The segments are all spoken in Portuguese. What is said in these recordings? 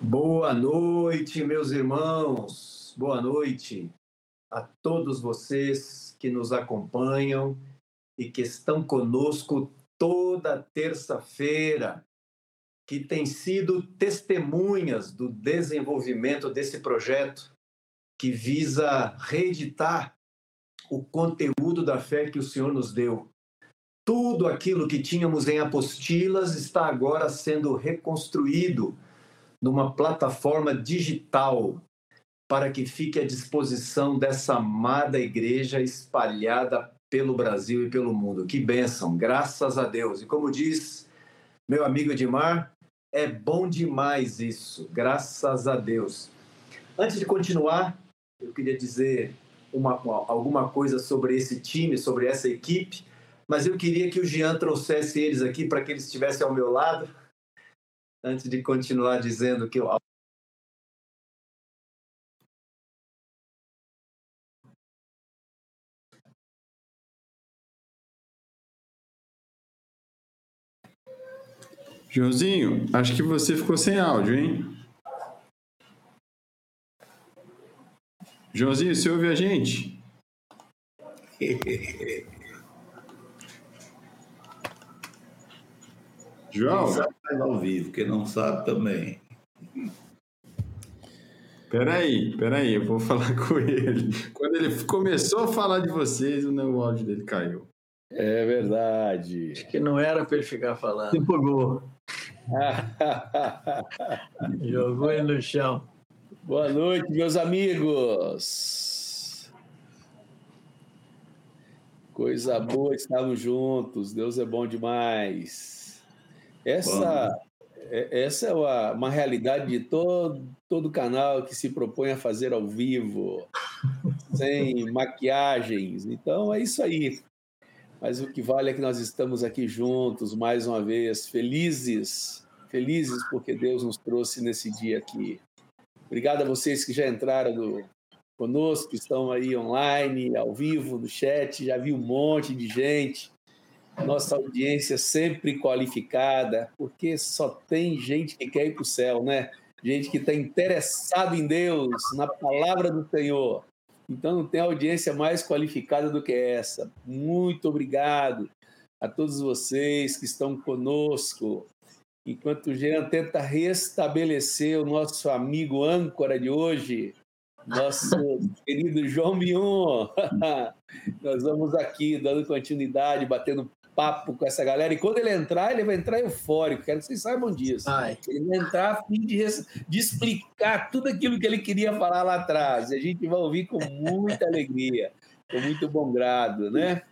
Boa noite, meus irmãos. Boa noite a todos vocês que nos acompanham e que estão conosco toda terça-feira, que têm sido testemunhas do desenvolvimento desse projeto que visa reeditar o conteúdo da fé que o Senhor nos deu. Tudo aquilo que tínhamos em apostilas está agora sendo reconstruído numa plataforma digital para que fique à disposição dessa amada igreja espalhada pelo Brasil e pelo mundo. Que bênção, graças a Deus. E como diz meu amigo Edmar, é bom demais isso, graças a Deus. Antes de continuar, eu queria dizer uma, uma, alguma coisa sobre esse time, sobre essa equipe, mas eu queria que o Jean trouxesse eles aqui para que eles estivessem ao meu lado, antes de continuar dizendo que eu Joãozinho, acho que você ficou sem áudio, hein? Joãozinho, você ouve a gente? João? Quem sabe faz ao vivo, quem não sabe também. Peraí, peraí, eu vou falar com ele. Quando ele começou a falar de vocês, o áudio dele caiu. É verdade. Acho que não era para ele ficar falando. Se empolgou. Jogou ele no chão. Boa noite, meus amigos. Coisa boa, estamos juntos. Deus é bom demais. Essa, é, essa é uma, uma realidade de todo, todo canal que se propõe a fazer ao vivo, sem maquiagens. Então é isso aí. Mas o que vale é que nós estamos aqui juntos mais uma vez, felizes, felizes porque Deus nos trouxe nesse dia aqui. Obrigado a vocês que já entraram no, conosco, que estão aí online, ao vivo, no chat. Já vi um monte de gente. Nossa audiência sempre qualificada, porque só tem gente que quer ir para o céu, né? Gente que está interessado em Deus, na palavra do Senhor. Então não tem audiência mais qualificada do que essa. Muito obrigado a todos vocês que estão conosco enquanto o Jean tenta restabelecer o nosso amigo âncora de hoje, nosso querido João Mion. Nós vamos aqui dando continuidade, batendo papo com essa galera. E quando ele entrar, ele vai entrar eufórico. Quero que vocês saibam disso. Ai. Ele vai entrar a fim de, de explicar tudo aquilo que ele queria falar lá atrás. E a gente vai ouvir com muita alegria, com muito bom grado, né?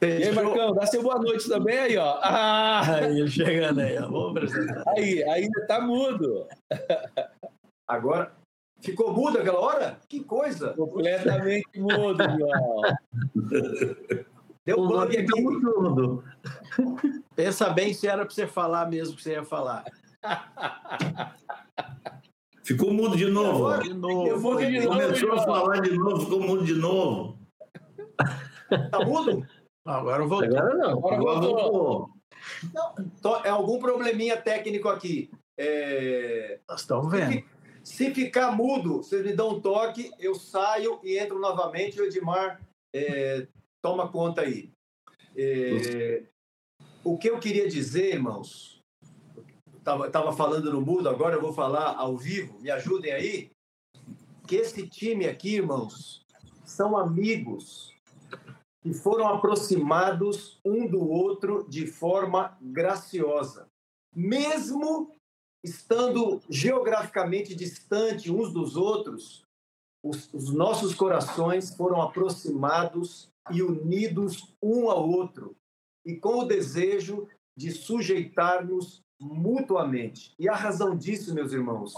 Fechou. E aí, Marcão, dá seu boa noite também aí, ó. Ah! Aí, chegando aí, ó. Vamos apresentar. Aí, ainda tá mudo. Agora, ficou mudo aquela hora? Que coisa! Completamente mudo, João. Deu um bug aqui. Mudo. Pensa bem se era para você falar mesmo que você ia falar. Ficou mudo de novo. De novo. Eu vou de novo. Começou a falar de novo, ficou mudo de novo. Tá mudo? Agora voltou. Agora não. Agora, Agora voltou. Não, é algum probleminha técnico aqui. É... Nós estamos vendo. Se, ficar mudo, vocês me dão um toque, eu saio e entro novamente. O Edmar é, toma conta aí. É, o que eu queria dizer, irmãos, estava falando no mudo, agora eu vou falar ao vivo, me ajudem aí. Que esse time aqui, irmãos, são amigos e foram aproximados um do outro de forma graciosa. Mesmo estando geograficamente distante uns dos outros, os, os, nossos corações foram aproximados e unidos um ao outro, e com o desejo de sujeitar-nos mutuamente. E a razão disso, meus irmãos,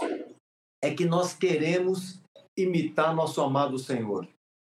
é que nós queremos imitar nosso amado Senhor.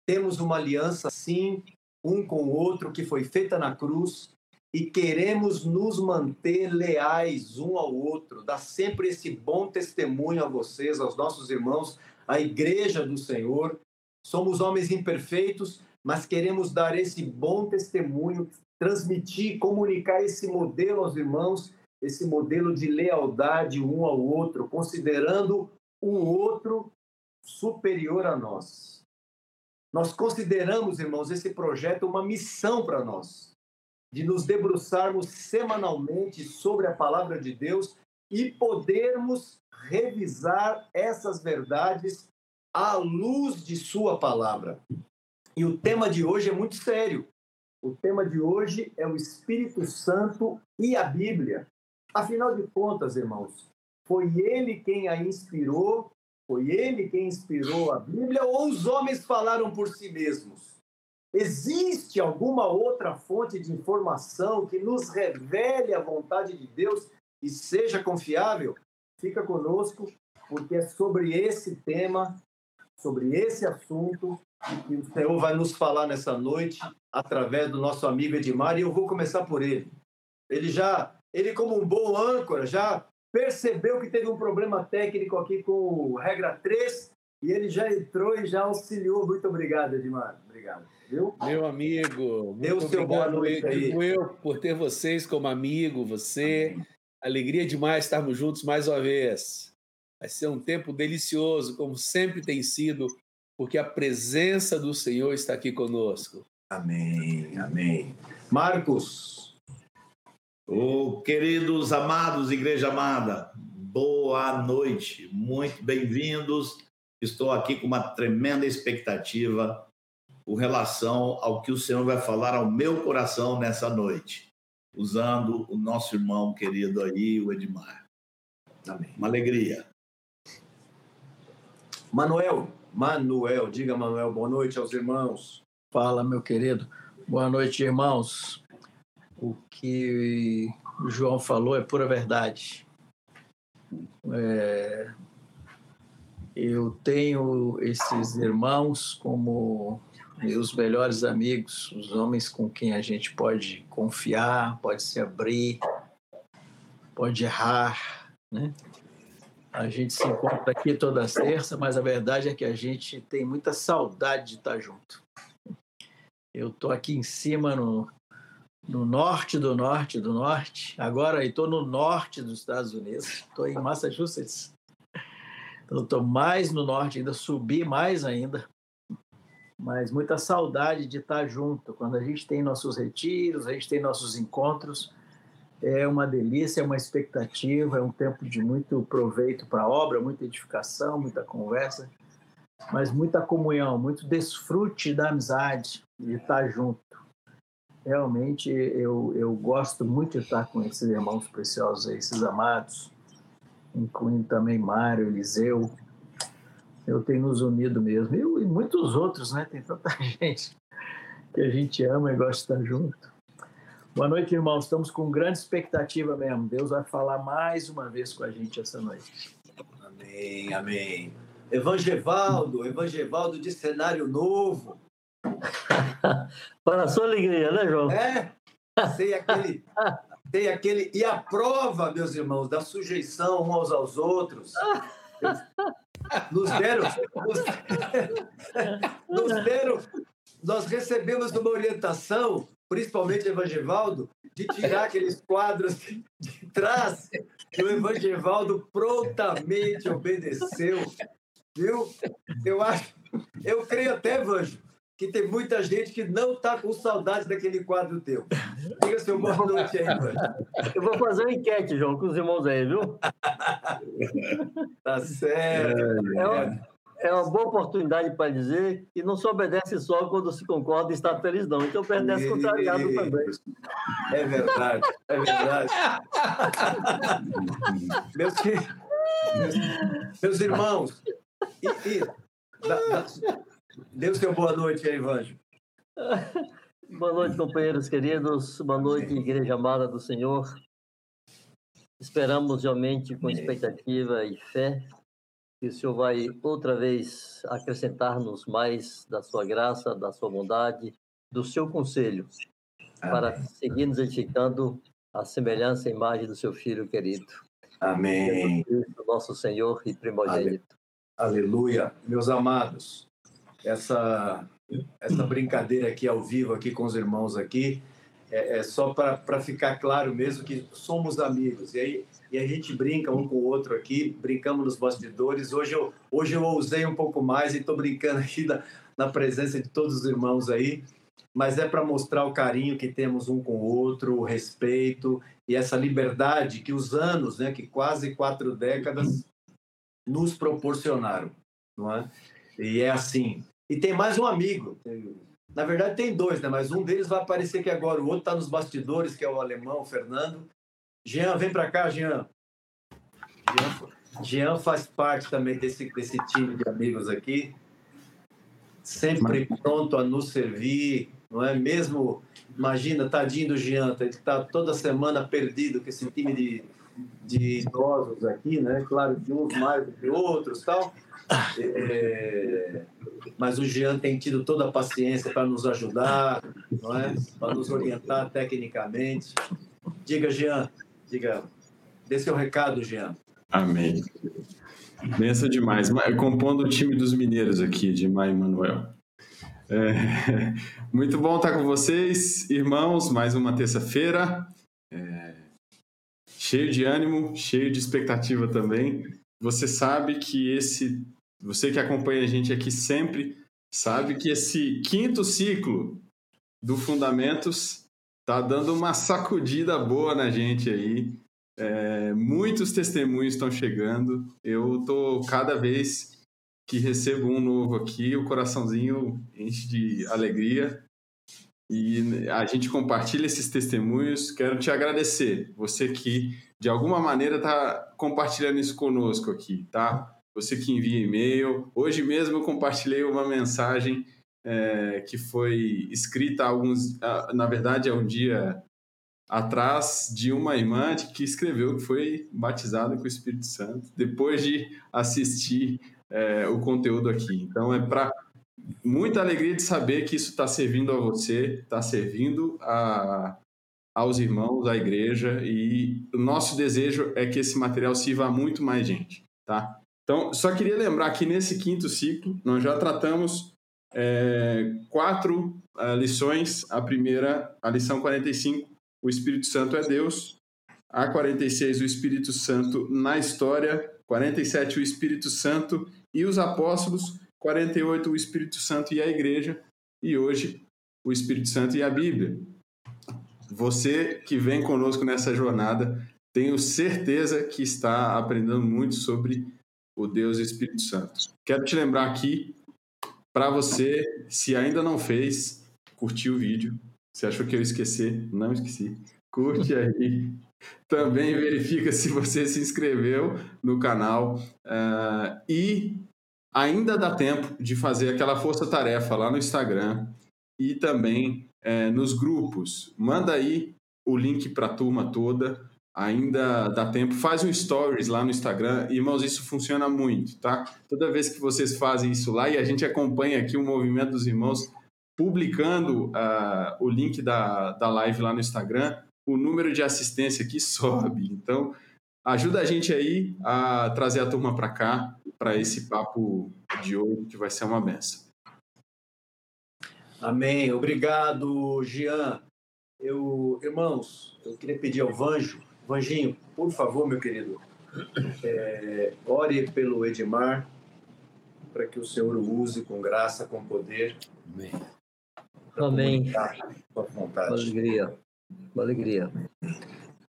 Temos uma aliança, sim, um com o outro que foi feita na cruz e queremos nos manter leais um ao outro, dar sempre esse bom testemunho a vocês, aos nossos irmãos, à igreja do Senhor. Somos homens imperfeitos, mas queremos dar esse bom testemunho, transmitir, comunicar esse modelo aos irmãos esse modelo de lealdade um ao outro, considerando o outro superior a nós. Nós consideramos, irmãos, esse projeto uma missão para nós, de nos debruçarmos semanalmente sobre a palavra de Deus e podermos revisar essas verdades à luz de Sua palavra. E o tema de hoje é muito sério. O tema de hoje é o Espírito Santo e a Bíblia. Afinal de contas, irmãos, foi ele quem a inspirou? Foi ele quem inspirou a Bíblia ou os homens falaram por si mesmos? Existe alguma outra fonte de informação que nos revele a vontade de Deus e seja confiável? Fica conosco, porque é sobre esse tema, sobre esse assunto, que o Senhor vai nos falar nessa noite, através do nosso amigo Edmar, e eu vou começar por ele. Ele já, ele como um bom âncora, já percebeu que teve um problema técnico aqui com o regra 3, e ele já entrou e já auxiliou. Muito obrigado, Edmar. Obrigado. Viu? Meu amigo, Deu seu boa noite aí. eu por ter vocês como amigo, você. Amém. Alegria demais estarmos juntos mais uma vez. Vai ser um tempo delicioso, como sempre tem sido, porque a presença do Senhor está aqui conosco. Amém, amém. Marcos. Oh, queridos amados, igreja amada, boa noite, muito bem-vindos. Estou aqui com uma tremenda expectativa com relação ao que o Senhor vai falar ao meu coração nessa noite usando o nosso irmão querido aí, o Edmar. Amém. Uma alegria. Manuel, Manuel, diga Manuel, boa noite aos irmãos. Fala, meu querido. Boa noite, irmãos. O que o João falou é pura verdade. É... Eu tenho esses irmãos como os melhores amigos, os homens com quem a gente pode confiar, pode se abrir, pode errar, né? A gente se encontra aqui toda terça, mas a verdade é que a gente tem muita saudade de estar junto. Eu estou aqui em cima no, no norte do norte do norte. Agora estou no norte dos Estados Unidos. Estou em Massachusetts. Estou mais no norte ainda, subi mais ainda mas muita saudade de estar junto. Quando a gente tem nossos retiros, a gente tem nossos encontros, é uma delícia, é uma expectativa, é um tempo de muito proveito para a obra, muita edificação, muita conversa, mas muita comunhão, muito desfrute da amizade, de estar junto. Realmente eu, eu gosto muito de estar com esses irmãos preciosos, esses amados, incluindo também Mário, Eliseu, eu tenho nos unido mesmo. Eu, e muitos outros, né? Tem tanta gente que a gente ama e gosta de estar junto. Boa noite, irmãos. Estamos com grande expectativa mesmo. Deus vai falar mais uma vez com a gente essa noite. Amém, amém. Evangevaldo, Evangevaldo de cenário novo. Para a sua alegria, né, João? É, tem aquele, tem aquele. E a prova, meus irmãos, da sujeição uns aos outros. Nos deram, nos, nos deram, nós recebemos uma orientação, principalmente Evangevaldo, de tirar aqueles quadros de trás e o Evangevaldo prontamente obedeceu. Viu? Eu acho, eu creio até, Evangelho, que tem muita gente que não está com saudade daquele quadro teu. Diga seu boa noite aí. Eu vou fazer uma enquete, João, com os irmãos aí, viu? tá certo. É, uma, é uma boa oportunidade para dizer que não se obedece só quando se concorda e está feliz, não. Então permanece contrariado também. É verdade, é verdade. meus, meus, meus irmãos, e, e da, da, Dê o seu boa noite aí, Ivanjo. boa noite, companheiros queridos. Boa noite, igreja amada do Senhor. Esperamos realmente com expectativa e fé que o Senhor vai outra vez acrescentar-nos mais da sua graça, da sua bondade, do seu conselho, Amém. para seguir nos edificando a semelhança e imagem do seu Filho querido. Amém. Cristo, nosso Senhor e primogênito. Aleluia. Meus amados, essa, essa brincadeira aqui ao vivo aqui com os irmãos aqui é, é só para ficar claro mesmo que somos amigos. E aí e a gente brinca um com o outro aqui, brincamos nos bastidores. Hoje eu, hoje eu ousei um pouco mais e estou brincando aqui na, na presença de todos os irmãos aí, mas é para mostrar o carinho que temos um com o outro, o respeito e essa liberdade que os anos, né, que quase quatro décadas nos proporcionaram, não é? E é assim. E tem mais um amigo. Na verdade, tem dois, né? Mas um deles vai aparecer aqui agora. O outro está nos bastidores, que é o alemão, o Fernando. Jean, vem para cá, Jean. Jean. Jean faz parte também desse, desse time de amigos aqui. Sempre pronto a nos servir, não é? Mesmo, imagina, tadinho do Jean, ele está toda semana perdido com esse time de, de idosos aqui, né? Claro que uns mais do que outros tal. É, mas o Jean tem tido toda a paciência para nos ajudar, não é? Para nos orientar tecnicamente. Diga, Jean, diga, dê seu recado, Jean. Amém. Benção demais. Compondo o time dos mineiros aqui, de Mai Manuel. É, muito bom estar com vocês, irmãos, mais uma terça-feira. É, cheio de ânimo, cheio de expectativa também. Você sabe que esse você que acompanha a gente aqui sempre sabe que esse quinto ciclo do Fundamentos está dando uma sacudida boa na gente aí. É, muitos testemunhos estão chegando. Eu estou cada vez que recebo um novo aqui, o coraçãozinho enche de alegria. E a gente compartilha esses testemunhos. Quero te agradecer, você que de alguma maneira está compartilhando isso conosco aqui, tá? você que envia e-mail. Hoje mesmo eu compartilhei uma mensagem é, que foi escrita alguns, na verdade, há um dia atrás de uma irmã que escreveu que foi batizada com o Espírito Santo depois de assistir é, o conteúdo aqui. Então é para muita alegria de saber que isso está servindo a você, está servindo a, aos irmãos, à igreja e o nosso desejo é que esse material sirva a muito mais gente, tá? Então, só queria lembrar que nesse quinto ciclo, nós já tratamos é, quatro uh, lições. A primeira, a lição 45, o Espírito Santo é Deus. A 46, o Espírito Santo na história. 47, o Espírito Santo e os apóstolos. 48, o Espírito Santo e a igreja. E hoje, o Espírito Santo e a Bíblia. Você que vem conosco nessa jornada, tenho certeza que está aprendendo muito sobre o Deus e o Espírito Santo. Quero te lembrar aqui, para você, se ainda não fez, curtir o vídeo. Você achou que eu ia esquecer? Não esqueci. Curte aí. Também verifica se você se inscreveu no canal. Uh, e ainda dá tempo de fazer aquela força-tarefa lá no Instagram e também uh, nos grupos. Manda aí o link para a turma toda ainda dá tempo, faz um stories lá no Instagram. Irmãos, isso funciona muito, tá? Toda vez que vocês fazem isso lá e a gente acompanha aqui o movimento dos irmãos publicando uh, o link da, da live lá no Instagram, o número de assistência aqui sobe. Então, ajuda a gente aí a trazer a turma para cá, para esse papo de hoje, que vai ser uma benção. Amém. Obrigado, Jean. Eu, irmãos, eu queria pedir ao Vanjo Vanginho, por favor, meu querido, é, ore pelo Edmar, para que o Senhor o use com graça, com poder. Amém. Amém. Com alegria. Com alegria.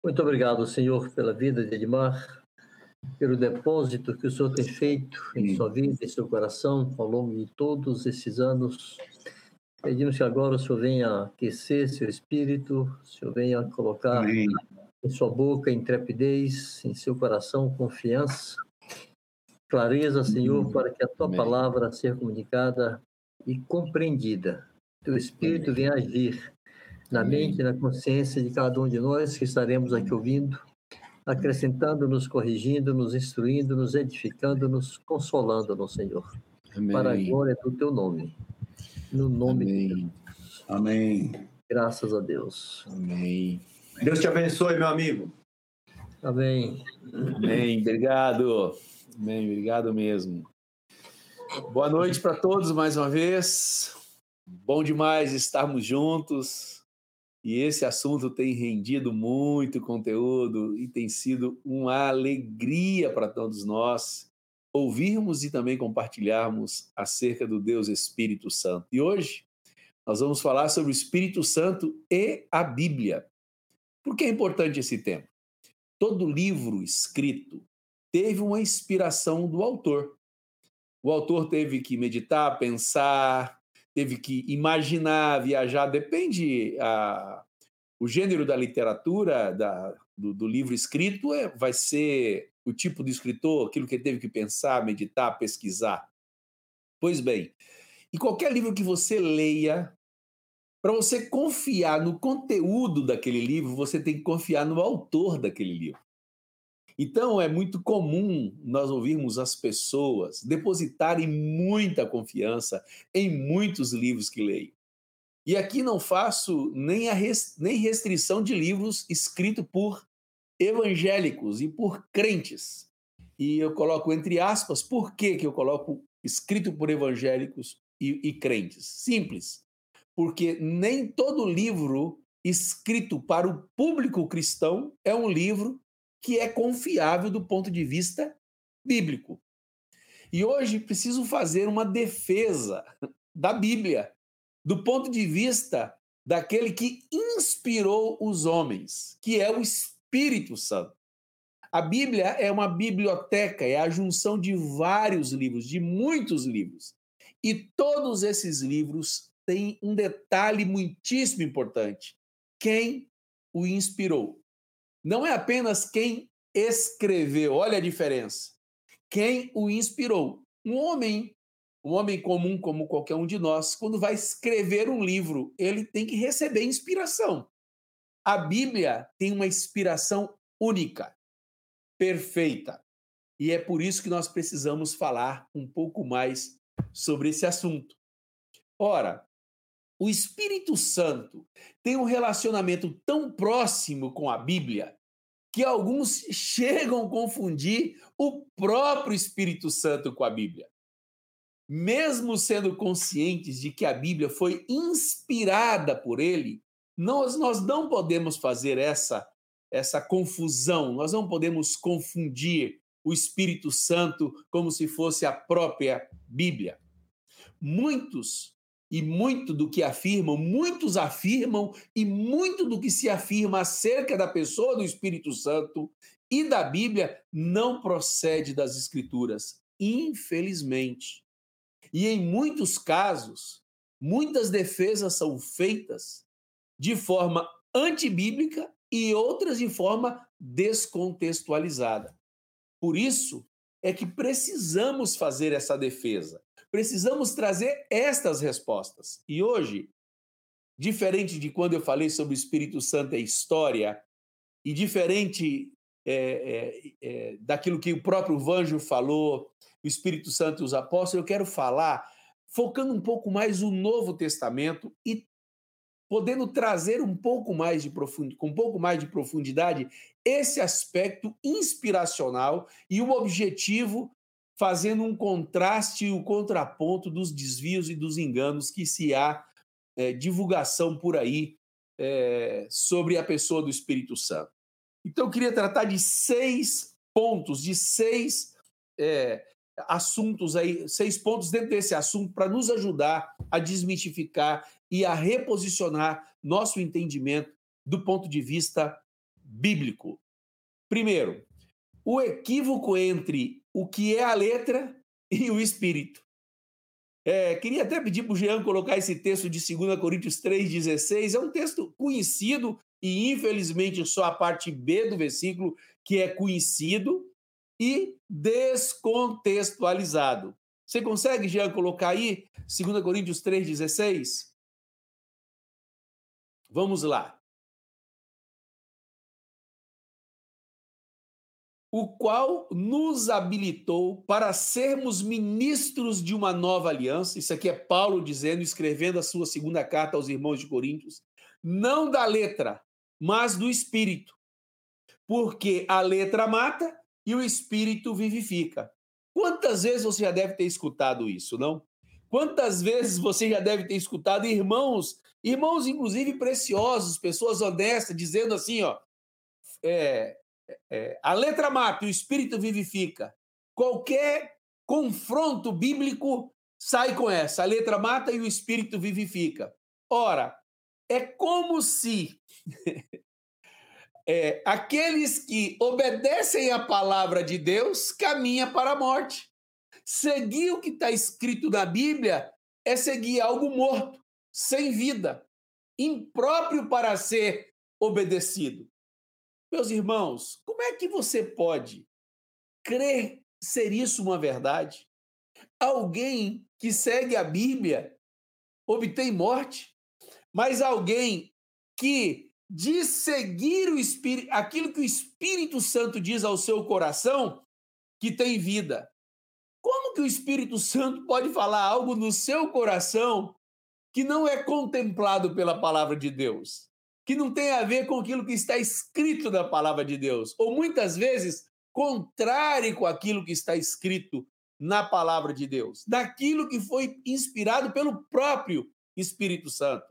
Muito obrigado, Senhor, pela vida de Edmar, pelo depósito que o Senhor tem feito em sua vida, em seu coração, ao longo de todos esses anos. Pedimos que agora o Senhor venha aquecer seu espírito, o Senhor venha colocar Amém em sua boca intrepidez, em seu coração confiança, clareza, Senhor, para que a tua Amém. palavra seja comunicada e compreendida. Teu Espírito venha agir na mente e na consciência de cada um de nós que estaremos aqui ouvindo, acrescentando, nos corrigindo, nos instruindo, nos edificando, nos consolando no Senhor. Amém. Para a glória do teu nome. No nome Amém. de Deus. Amém. Graças a Deus. Amém. Deus te abençoe, meu amigo. Amém. Amém. Obrigado. Amém. Obrigado mesmo. Boa noite para todos mais uma vez. Bom demais estarmos juntos. E esse assunto tem rendido muito conteúdo e tem sido uma alegria para todos nós ouvirmos e também compartilharmos acerca do Deus Espírito Santo. E hoje nós vamos falar sobre o Espírito Santo e a Bíblia. Por que é importante esse tema? Todo livro escrito teve uma inspiração do autor. O autor teve que meditar, pensar, teve que imaginar, viajar, depende a, o gênero da literatura, da, do, do livro escrito, é, vai ser o tipo de escritor, aquilo que ele teve que pensar, meditar, pesquisar. Pois bem, e qualquer livro que você leia, para você confiar no conteúdo daquele livro, você tem que confiar no autor daquele livro. Então, é muito comum nós ouvirmos as pessoas depositarem muita confiança em muitos livros que leem. E aqui não faço nem, a res, nem restrição de livros escritos por evangélicos e por crentes. E eu coloco entre aspas, por que, que eu coloco escrito por evangélicos e, e crentes? Simples. Porque nem todo livro escrito para o público cristão é um livro que é confiável do ponto de vista bíblico. E hoje preciso fazer uma defesa da Bíblia, do ponto de vista daquele que inspirou os homens, que é o Espírito Santo. A Bíblia é uma biblioteca, é a junção de vários livros, de muitos livros. E todos esses livros têm um detalhe muitíssimo importante: quem o inspirou. Não é apenas quem escreveu, olha a diferença. Quem o inspirou. Um homem, um homem comum como qualquer um de nós, quando vai escrever um livro, ele tem que receber inspiração. A Bíblia tem uma inspiração única, perfeita. E é por isso que nós precisamos falar um pouco mais sobre esse assunto. Ora, o Espírito Santo tem um relacionamento tão próximo com a Bíblia que alguns chegam a confundir o próprio Espírito Santo com a Bíblia. Mesmo sendo conscientes de que a Bíblia foi inspirada por ele, nós, nós não podemos fazer essa, essa confusão, nós não podemos confundir o Espírito Santo como se fosse a própria Bíblia. Muitos e muito do que afirmam, muitos afirmam, e muito do que se afirma acerca da pessoa do Espírito Santo e da Bíblia não procede das Escrituras, infelizmente. E em muitos casos, muitas defesas são feitas de forma antibíblica e outras de forma descontextualizada. Por isso é que precisamos fazer essa defesa. Precisamos trazer estas respostas. E hoje, diferente de quando eu falei sobre o Espírito Santo e história, e diferente é, é, é, daquilo que o próprio Vanjo falou, o Espírito Santo e os apóstolos, eu quero falar focando um pouco mais o Novo Testamento e podendo trazer um pouco mais de com um pouco mais de profundidade esse aspecto inspiracional e o objetivo fazendo um contraste e o um contraponto dos desvios e dos enganos que se há é, divulgação por aí é, sobre a pessoa do Espírito Santo. Então, eu queria tratar de seis pontos, de seis é, assuntos aí, seis pontos dentro desse assunto para nos ajudar a desmistificar e a reposicionar nosso entendimento do ponto de vista bíblico. Primeiro, o equívoco entre o que é a letra e o espírito. É, queria até pedir para o Jean colocar esse texto de 2 Coríntios 3,16. É um texto conhecido e, infelizmente, só a parte B do versículo que é conhecido e descontextualizado. Você consegue, Jean, colocar aí 2 Coríntios 3,16? Vamos lá. O qual nos habilitou para sermos ministros de uma nova aliança. Isso aqui é Paulo dizendo, escrevendo a sua segunda carta aos irmãos de Coríntios, não da letra, mas do espírito. Porque a letra mata e o espírito vivifica. Quantas vezes você já deve ter escutado isso, não? Quantas vezes você já deve ter escutado irmãos, irmãos inclusive preciosos, pessoas honestas, dizendo assim, ó, é, é, a letra mata, o espírito vivifica. Qualquer confronto bíblico sai com essa, a letra mata e o espírito vivifica. Ora, é como se é, aqueles que obedecem à palavra de Deus caminham para a morte. Seguir o que está escrito na Bíblia é seguir algo morto, sem vida, impróprio para ser obedecido. Meus irmãos, como é que você pode crer ser isso uma verdade? Alguém que segue a Bíblia obtém morte, mas alguém que de seguir o Espírito, aquilo que o Espírito Santo diz ao seu coração, que tem vida. Como que o Espírito Santo pode falar algo no seu coração que não é contemplado pela palavra de Deus? Que não tem a ver com aquilo que está escrito na palavra de Deus? Ou muitas vezes contrário com aquilo que está escrito na palavra de Deus, daquilo que foi inspirado pelo próprio Espírito Santo.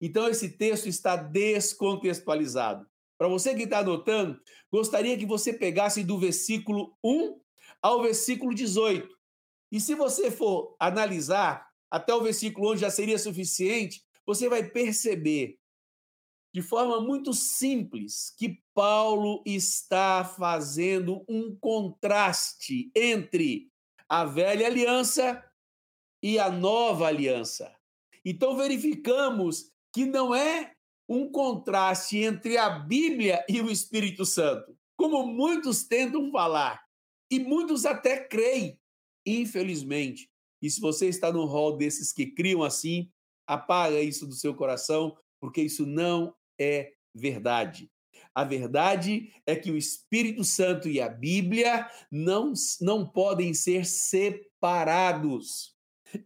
Então, esse texto está descontextualizado. Para você que está anotando, gostaria que você pegasse do versículo 1 ao versículo 18. E se você for analisar até o versículo 11 já seria suficiente, você vai perceber de forma muito simples que Paulo está fazendo um contraste entre a velha aliança e a nova aliança. Então verificamos que não é um contraste entre a Bíblia e o Espírito Santo, como muitos tentam falar, e muitos até creem, infelizmente. E se você está no rol desses que criam assim, apaga isso do seu coração, porque isso não é verdade. A verdade é que o Espírito Santo e a Bíblia não, não podem ser separados.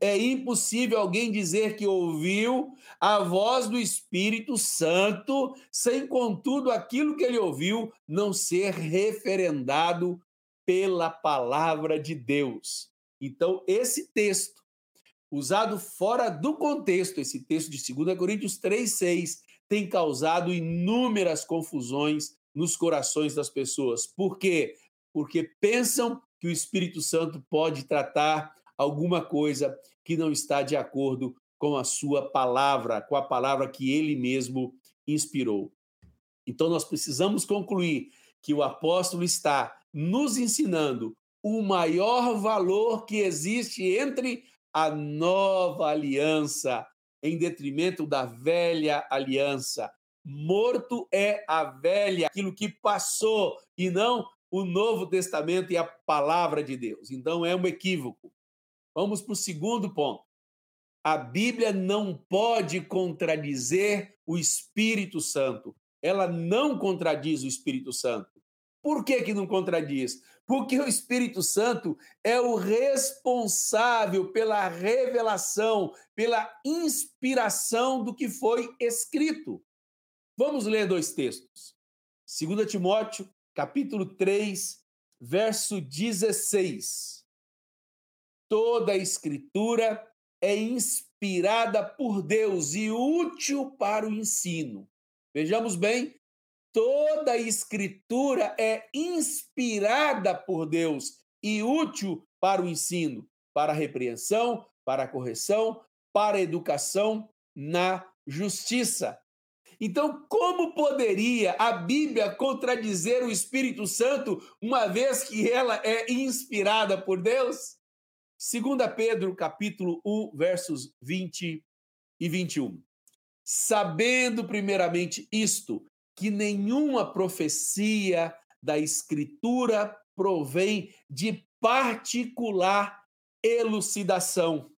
É impossível alguém dizer que ouviu a voz do Espírito Santo, sem, contudo, aquilo que ele ouviu não ser referendado pela palavra de Deus. Então, esse texto, usado fora do contexto, esse texto de 2 Coríntios 3,6, tem causado inúmeras confusões nos corações das pessoas. Por quê? Porque pensam que o Espírito Santo pode tratar alguma coisa que não está de acordo com a sua palavra, com a palavra que ele mesmo inspirou. Então nós precisamos concluir que o apóstolo está nos ensinando o maior valor que existe entre a nova aliança em detrimento da velha aliança. Morto é a velha, aquilo que passou, e não o Novo Testamento e a palavra de Deus. Então é um equívoco. Vamos para o segundo ponto. A Bíblia não pode contradizer o Espírito Santo. Ela não contradiz o Espírito Santo. Por que, que não contradiz? Porque o Espírito Santo é o responsável pela revelação, pela inspiração do que foi escrito. Vamos ler dois textos. 2 Timóteo, capítulo 3, verso 16 toda a escritura é inspirada por Deus e útil para o ensino. Vejamos bem, toda a escritura é inspirada por Deus e útil para o ensino, para a repreensão, para a correção, para a educação na justiça. Então, como poderia a Bíblia contradizer o Espírito Santo, uma vez que ela é inspirada por Deus? 2 Pedro, capítulo 1, versos 20 e 21. Sabendo primeiramente isto, que nenhuma profecia da Escritura provém de particular elucidação.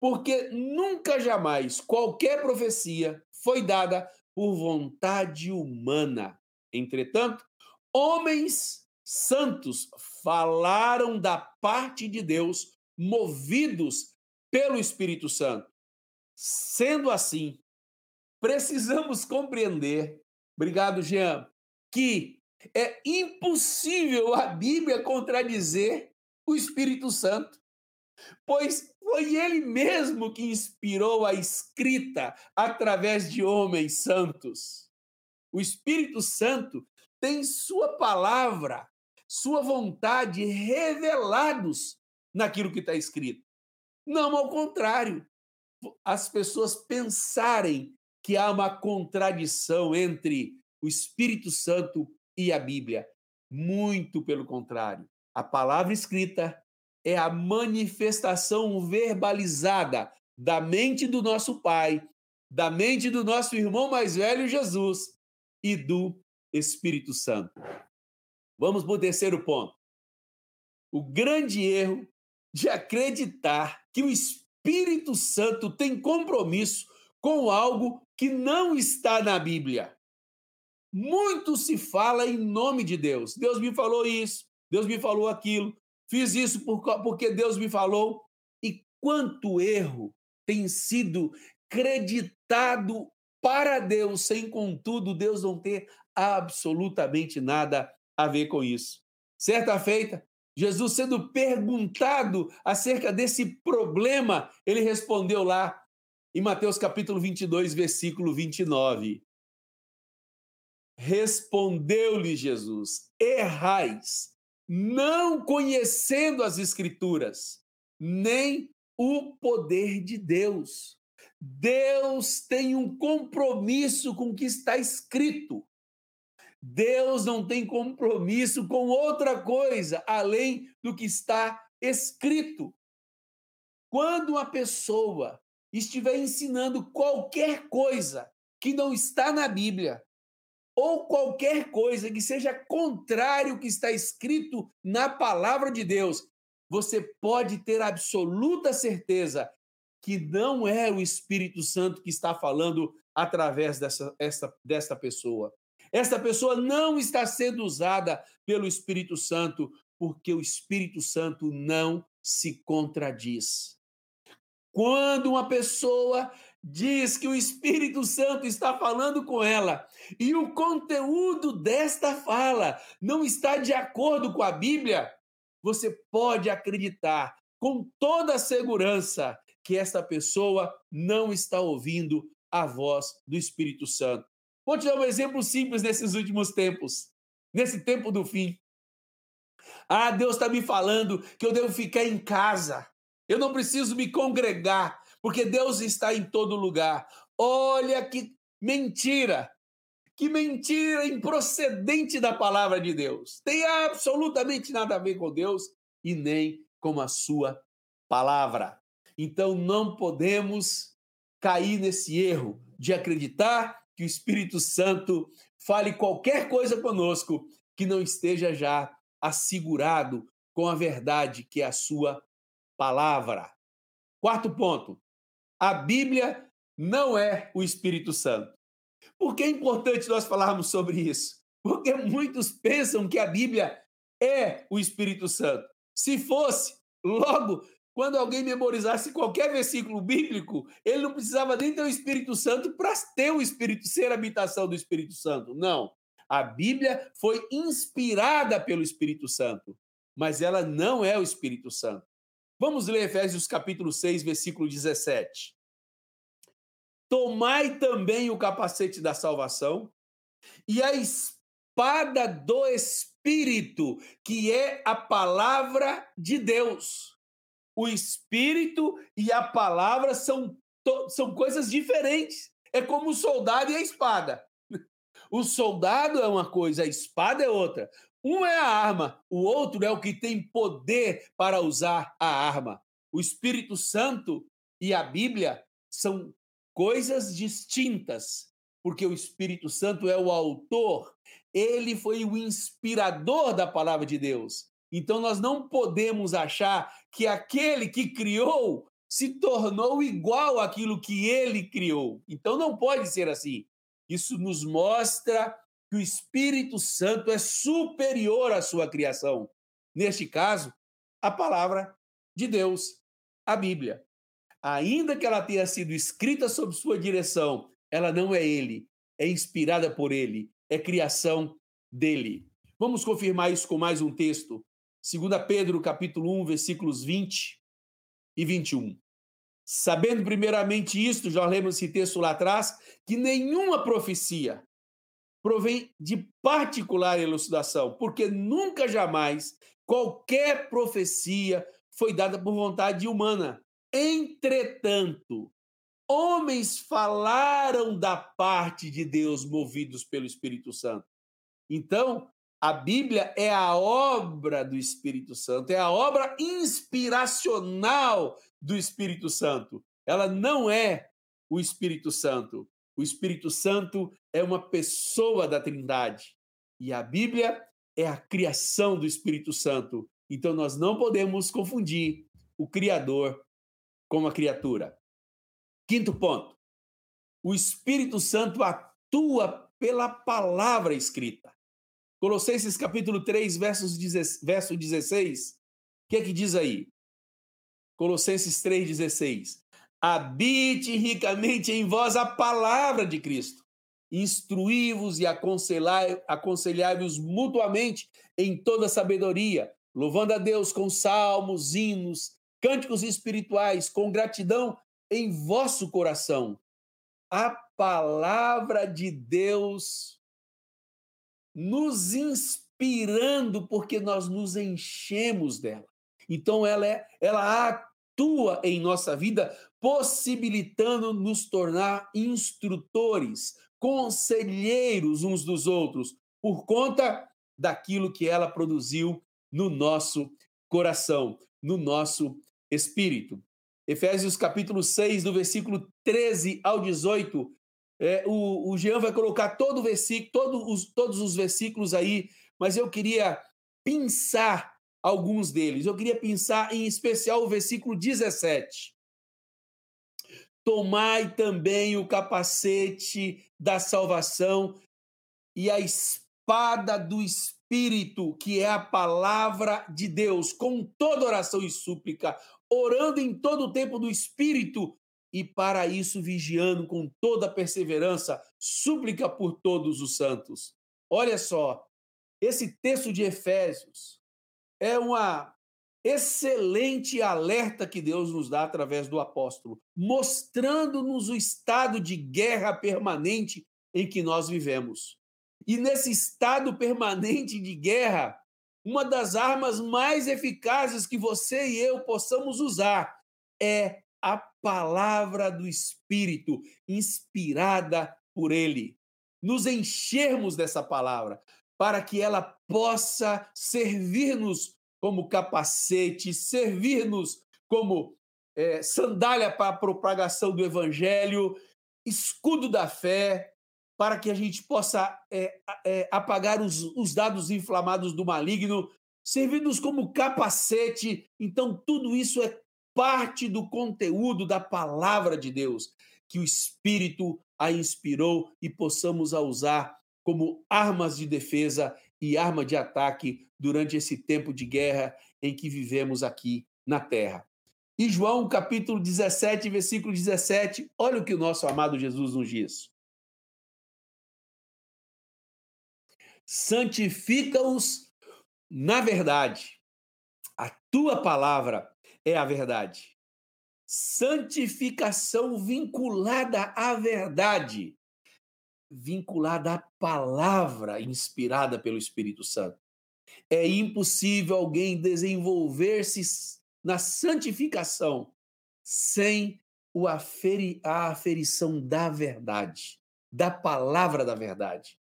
Porque nunca jamais qualquer profecia foi dada por vontade humana. Entretanto, homens santos falaram da parte de Deus movidos pelo Espírito Santo. Sendo assim, precisamos compreender, obrigado, Jean, que é impossível a Bíblia contradizer o Espírito Santo. pois foi ele mesmo que inspirou a escrita através de homens santos. O Espírito Santo tem sua palavra, sua vontade revelados naquilo que está escrito. Não ao contrário, as pessoas pensarem que há uma contradição entre o Espírito Santo e a Bíblia. Muito pelo contrário. A palavra escrita é a manifestação verbalizada da mente do nosso Pai, da mente do nosso irmão mais velho Jesus e do Espírito Santo. Vamos para o terceiro ponto. O grande erro de acreditar que o Espírito Santo tem compromisso com algo que não está na Bíblia. Muito se fala em nome de Deus. Deus me falou isso, Deus me falou aquilo, fiz isso porque Deus me falou. E quanto erro tem sido creditado para Deus, sem contudo Deus não ter absolutamente nada a ver com isso. Certa feita, Jesus sendo perguntado acerca desse problema, ele respondeu lá em Mateus capítulo 22, versículo 29. Respondeu-lhe Jesus: Errais, não conhecendo as Escrituras, nem o poder de Deus. Deus tem um compromisso com o que está escrito. Deus não tem compromisso com outra coisa além do que está escrito. Quando uma pessoa estiver ensinando qualquer coisa que não está na Bíblia, ou qualquer coisa que seja contrário ao que está escrito na palavra de Deus, você pode ter absoluta certeza que não é o Espírito Santo que está falando através dessa, essa, desta pessoa. Esta pessoa não está sendo usada pelo Espírito Santo, porque o Espírito Santo não se contradiz. Quando uma pessoa diz que o Espírito Santo está falando com ela e o conteúdo desta fala não está de acordo com a Bíblia, você pode acreditar com toda a segurança que esta pessoa não está ouvindo a voz do Espírito Santo. Vou te dar um exemplo simples nesses últimos tempos, nesse tempo do fim. Ah, Deus está me falando que eu devo ficar em casa. Eu não preciso me congregar, porque Deus está em todo lugar. Olha que mentira! Que mentira improcedente da palavra de Deus. Tem absolutamente nada a ver com Deus e nem com a sua palavra. Então não podemos cair nesse erro de acreditar que o Espírito Santo fale qualquer coisa conosco que não esteja já assegurado com a verdade que é a sua palavra. Quarto ponto. A Bíblia não é o Espírito Santo. Por que é importante nós falarmos sobre isso? Porque muitos pensam que a Bíblia é o Espírito Santo. Se fosse, logo quando alguém memorizasse qualquer versículo bíblico, ele não precisava nem ter o Espírito Santo para ter o Espírito, ser habitação do Espírito Santo. Não. A Bíblia foi inspirada pelo Espírito Santo, mas ela não é o Espírito Santo. Vamos ler Efésios capítulo 6, versículo 17. Tomai também o capacete da salvação e a espada do Espírito, que é a palavra de Deus o espírito e a palavra são, são coisas diferentes. É como o soldado e a espada. O soldado é uma coisa, a espada é outra. Um é a arma, o outro é o que tem poder para usar a arma. O Espírito Santo e a Bíblia são coisas distintas, porque o Espírito Santo é o autor, ele foi o inspirador da palavra de Deus. Então nós não podemos achar que aquele que criou se tornou igual àquilo que ele criou. Então não pode ser assim. Isso nos mostra que o Espírito Santo é superior à sua criação. Neste caso, a palavra de Deus, a Bíblia. Ainda que ela tenha sido escrita sob sua direção, ela não é ele, é inspirada por ele, é criação dele. Vamos confirmar isso com mais um texto 2 Pedro, capítulo 1, versículos 20 e 21. Sabendo primeiramente isto, já lemos esse texto lá atrás, que nenhuma profecia provém de particular elucidação, porque nunca jamais qualquer profecia foi dada por vontade humana. Entretanto, homens falaram da parte de Deus movidos pelo Espírito Santo. Então, a Bíblia é a obra do Espírito Santo, é a obra inspiracional do Espírito Santo. Ela não é o Espírito Santo. O Espírito Santo é uma pessoa da Trindade. E a Bíblia é a criação do Espírito Santo. Então nós não podemos confundir o Criador com a criatura. Quinto ponto. O Espírito Santo atua pela palavra escrita. Colossenses capítulo 3, versos, verso 16. O que é que diz aí? Colossenses 3,16. Habite ricamente em vós a palavra de Cristo. Instruí-vos e aconselhai-vos mutuamente em toda sabedoria, louvando a Deus com salmos, hinos, cânticos espirituais, com gratidão em vosso coração. A palavra de Deus nos inspirando porque nós nos enchemos dela. Então ela é, ela atua em nossa vida, possibilitando nos tornar instrutores, conselheiros uns dos outros, por conta daquilo que ela produziu no nosso coração, no nosso espírito. Efésios capítulo 6, do versículo 13 ao 18, é, o, o Jean vai colocar todo o versículo, todo os, todos os versículos aí, mas eu queria pensar alguns deles. Eu queria pensar em especial o versículo 17. Tomai também o capacete da salvação e a espada do Espírito, que é a palavra de Deus, com toda oração e súplica, orando em todo o tempo do Espírito, e para isso vigiando com toda perseverança, súplica por todos os santos. Olha só, esse texto de Efésios é uma excelente alerta que Deus nos dá através do apóstolo, mostrando-nos o estado de guerra permanente em que nós vivemos. E nesse estado permanente de guerra, uma das armas mais eficazes que você e eu possamos usar é a palavra do Espírito, inspirada por Ele. Nos enchermos dessa palavra, para que ela possa servir-nos como capacete, servir-nos como é, sandália para a propagação do Evangelho, escudo da fé, para que a gente possa é, é, apagar os, os dados inflamados do maligno, servir-nos como capacete. Então, tudo isso é parte do conteúdo da palavra de Deus, que o Espírito a inspirou e possamos a usar como armas de defesa e arma de ataque durante esse tempo de guerra em que vivemos aqui na terra. E João, capítulo 17, versículo 17, olha o que o nosso amado Jesus nos diz. Santifica-os na verdade. A tua palavra é a verdade. Santificação vinculada à verdade, vinculada à palavra inspirada pelo Espírito Santo. É impossível alguém desenvolver-se na santificação sem o aferi a aferição da verdade, da palavra da verdade.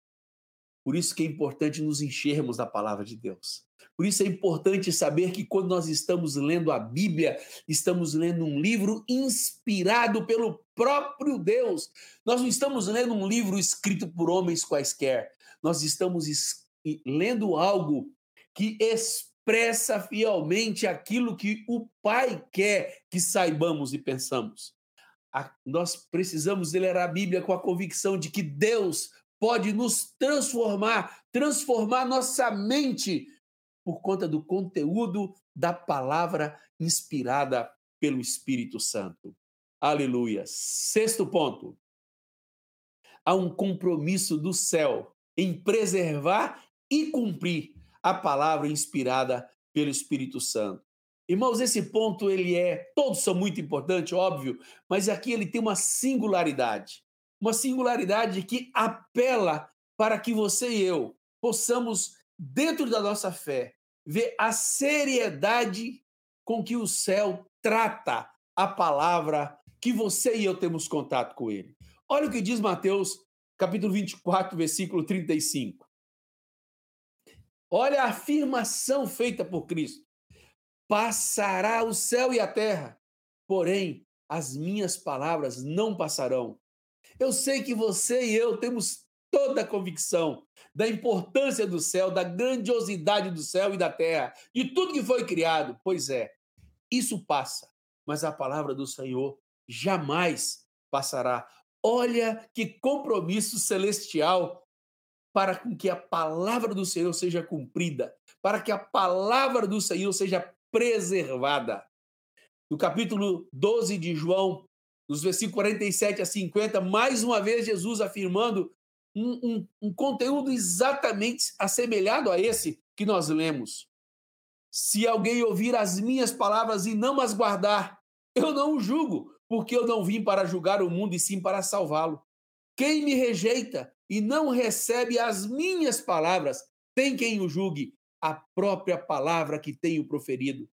Por isso que é importante nos enchermos da palavra de Deus. Por isso é importante saber que quando nós estamos lendo a Bíblia, estamos lendo um livro inspirado pelo próprio Deus. Nós não estamos lendo um livro escrito por homens quaisquer. Nós estamos lendo algo que expressa fielmente aquilo que o Pai quer que saibamos e pensamos. nós precisamos ler a Bíblia com a convicção de que Deus pode nos transformar, transformar nossa mente por conta do conteúdo da palavra inspirada pelo Espírito Santo. Aleluia. Sexto ponto. Há um compromisso do céu em preservar e cumprir a palavra inspirada pelo Espírito Santo. Irmãos, esse ponto ele é, todos são muito importantes, óbvio, mas aqui ele tem uma singularidade. Uma singularidade que apela para que você e eu possamos, dentro da nossa fé, ver a seriedade com que o céu trata a palavra que você e eu temos contato com ele. Olha o que diz Mateus, capítulo 24, versículo 35. Olha a afirmação feita por Cristo. Passará o céu e a terra, porém as minhas palavras não passarão. Eu sei que você e eu temos toda a convicção da importância do céu, da grandiosidade do céu e da terra, de tudo que foi criado. Pois é, isso passa, mas a palavra do Senhor jamais passará. Olha que compromisso celestial para que a palavra do Senhor seja cumprida, para que a palavra do Senhor seja preservada. No capítulo 12 de João, nos versículos 47 a 50, mais uma vez Jesus afirmando um, um, um conteúdo exatamente assemelhado a esse que nós lemos. Se alguém ouvir as minhas palavras e não as guardar, eu não o julgo, porque eu não vim para julgar o mundo e sim para salvá-lo. Quem me rejeita e não recebe as minhas palavras, tem quem o julgue, a própria palavra que tenho proferido.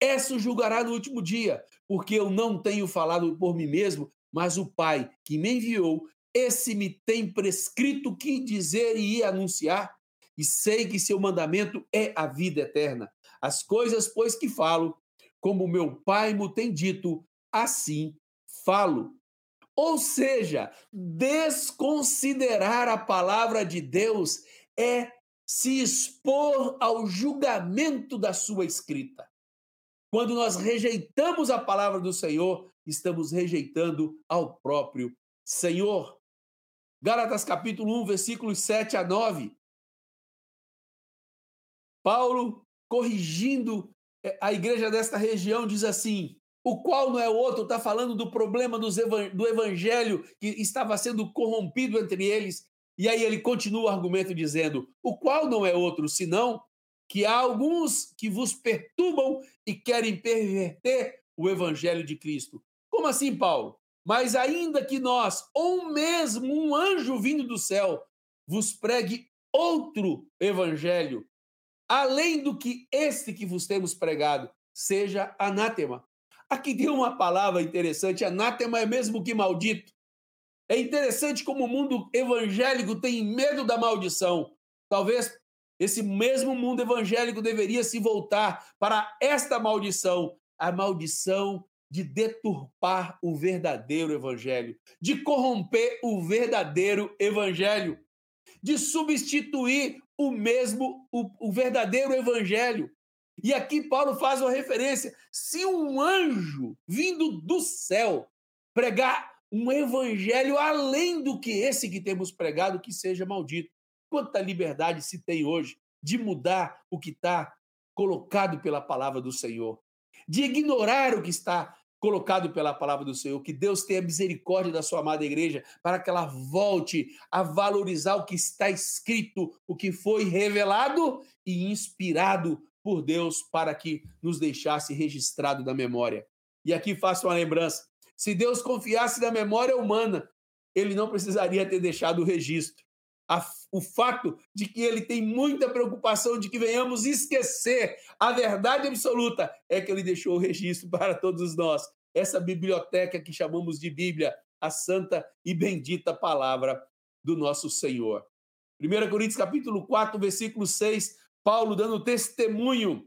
Essa o julgará no último dia, porque eu não tenho falado por mim mesmo, mas o Pai que me enviou, esse me tem prescrito que dizer e anunciar, e sei que seu mandamento é a vida eterna. As coisas, pois, que falo, como meu Pai me tem dito, assim falo. Ou seja, desconsiderar a palavra de Deus é se expor ao julgamento da sua escrita. Quando nós rejeitamos a palavra do Senhor, estamos rejeitando ao próprio Senhor. Gálatas capítulo 1, versículos 7 a 9. Paulo, corrigindo eh, a igreja desta região, diz assim: o qual não é outro, está falando do problema do evangelho que estava sendo corrompido entre eles. E aí ele continua o argumento dizendo: o qual não é outro, senão que há alguns que vos perturbam e querem perverter o evangelho de Cristo. Como assim, Paulo? Mas ainda que nós, ou mesmo um anjo vindo do céu, vos pregue outro evangelho, além do que este que vos temos pregado, seja anátema. Aqui tem uma palavra interessante: anátema é mesmo que maldito. É interessante como o mundo evangélico tem medo da maldição. Talvez esse mesmo mundo evangélico deveria se voltar para esta maldição, a maldição de deturpar o verdadeiro evangelho, de corromper o verdadeiro evangelho, de substituir o mesmo o, o verdadeiro evangelho. E aqui Paulo faz uma referência: se um anjo vindo do céu pregar um evangelho além do que esse que temos pregado, que seja maldito. Quanta liberdade se tem hoje de mudar o que está colocado pela palavra do Senhor, de ignorar o que está colocado pela palavra do Senhor, que Deus tenha misericórdia da sua amada igreja, para que ela volte a valorizar o que está escrito, o que foi revelado e inspirado por Deus para que nos deixasse registrado na memória. E aqui faço uma lembrança: se Deus confiasse na memória humana, ele não precisaria ter deixado o registro. A, o fato de que ele tem muita preocupação de que venhamos esquecer a verdade absoluta é que ele deixou o registro para todos nós. Essa biblioteca que chamamos de Bíblia, a santa e bendita palavra do nosso Senhor. 1 Coríntios capítulo 4, versículo 6, Paulo dando testemunho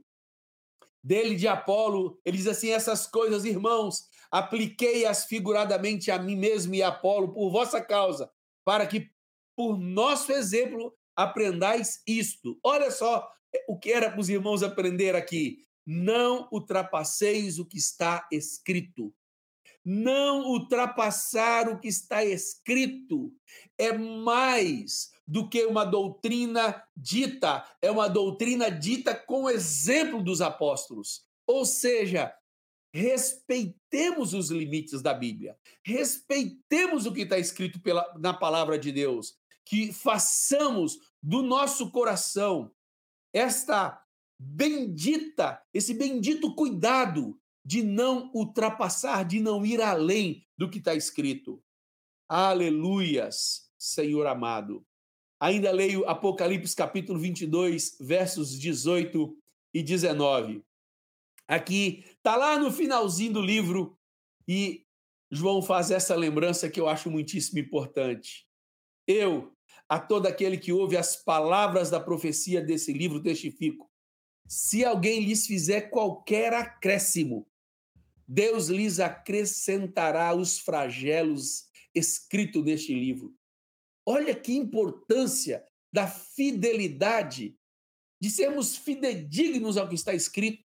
dele de Apolo, ele diz assim: essas coisas, irmãos, apliquei-as figuradamente a mim mesmo e a Apolo por vossa causa, para que por nosso exemplo aprendais isto. Olha só o que era para os irmãos aprender aqui. Não ultrapasseis o que está escrito. Não ultrapassar o que está escrito é mais do que uma doutrina dita, é uma doutrina dita com exemplo dos apóstolos. Ou seja, respeitemos os limites da Bíblia, respeitemos o que está escrito pela, na palavra de Deus, que façamos do nosso coração esta bendita, esse bendito cuidado de não ultrapassar, de não ir além do que está escrito. Aleluias, Senhor amado. Ainda leio Apocalipse capítulo 22, versos 18 e 19. Aqui está lá no finalzinho do livro e João faz essa lembrança que eu acho muitíssimo importante. Eu, a todo aquele que ouve as palavras da profecia desse livro, testifico. Se alguém lhes fizer qualquer acréscimo, Deus lhes acrescentará os flagelos escritos neste livro. Olha que importância da fidelidade, de sermos fidedignos ao que está escrito.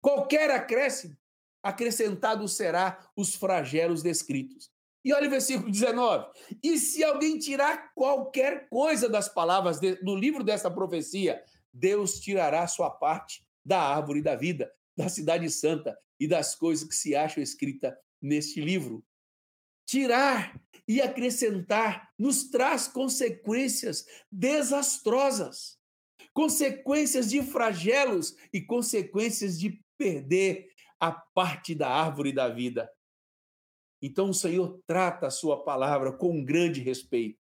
Qualquer acréscimo, acrescentado será os flagelos descritos. E olha o versículo 19. E se alguém tirar qualquer coisa das palavras de, do livro dessa profecia, Deus tirará sua parte da árvore da vida, da cidade santa e das coisas que se acham escritas neste livro. Tirar e acrescentar nos traz consequências desastrosas, consequências de flagelos e consequências de perder a parte da árvore da vida. Então o Senhor trata a sua palavra com grande respeito.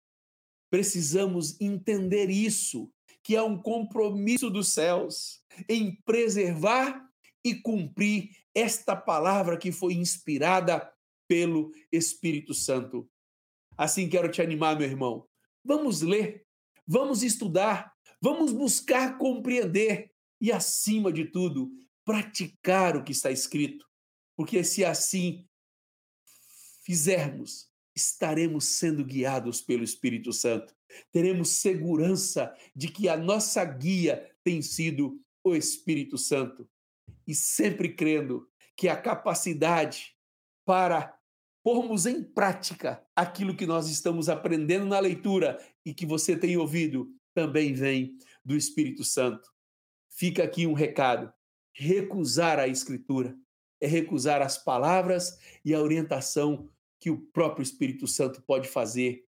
Precisamos entender isso, que é um compromisso dos céus em preservar e cumprir esta palavra que foi inspirada pelo Espírito Santo. Assim quero te animar, meu irmão. Vamos ler, vamos estudar, vamos buscar compreender e, acima de tudo, praticar o que está escrito. Porque se assim fizermos, estaremos sendo guiados pelo Espírito Santo. Teremos segurança de que a nossa guia tem sido o Espírito Santo. E sempre crendo que a capacidade para pormos em prática aquilo que nós estamos aprendendo na leitura e que você tem ouvido também vem do Espírito Santo. Fica aqui um recado: recusar a Escritura é recusar as palavras e a orientação que o próprio Espírito Santo pode fazer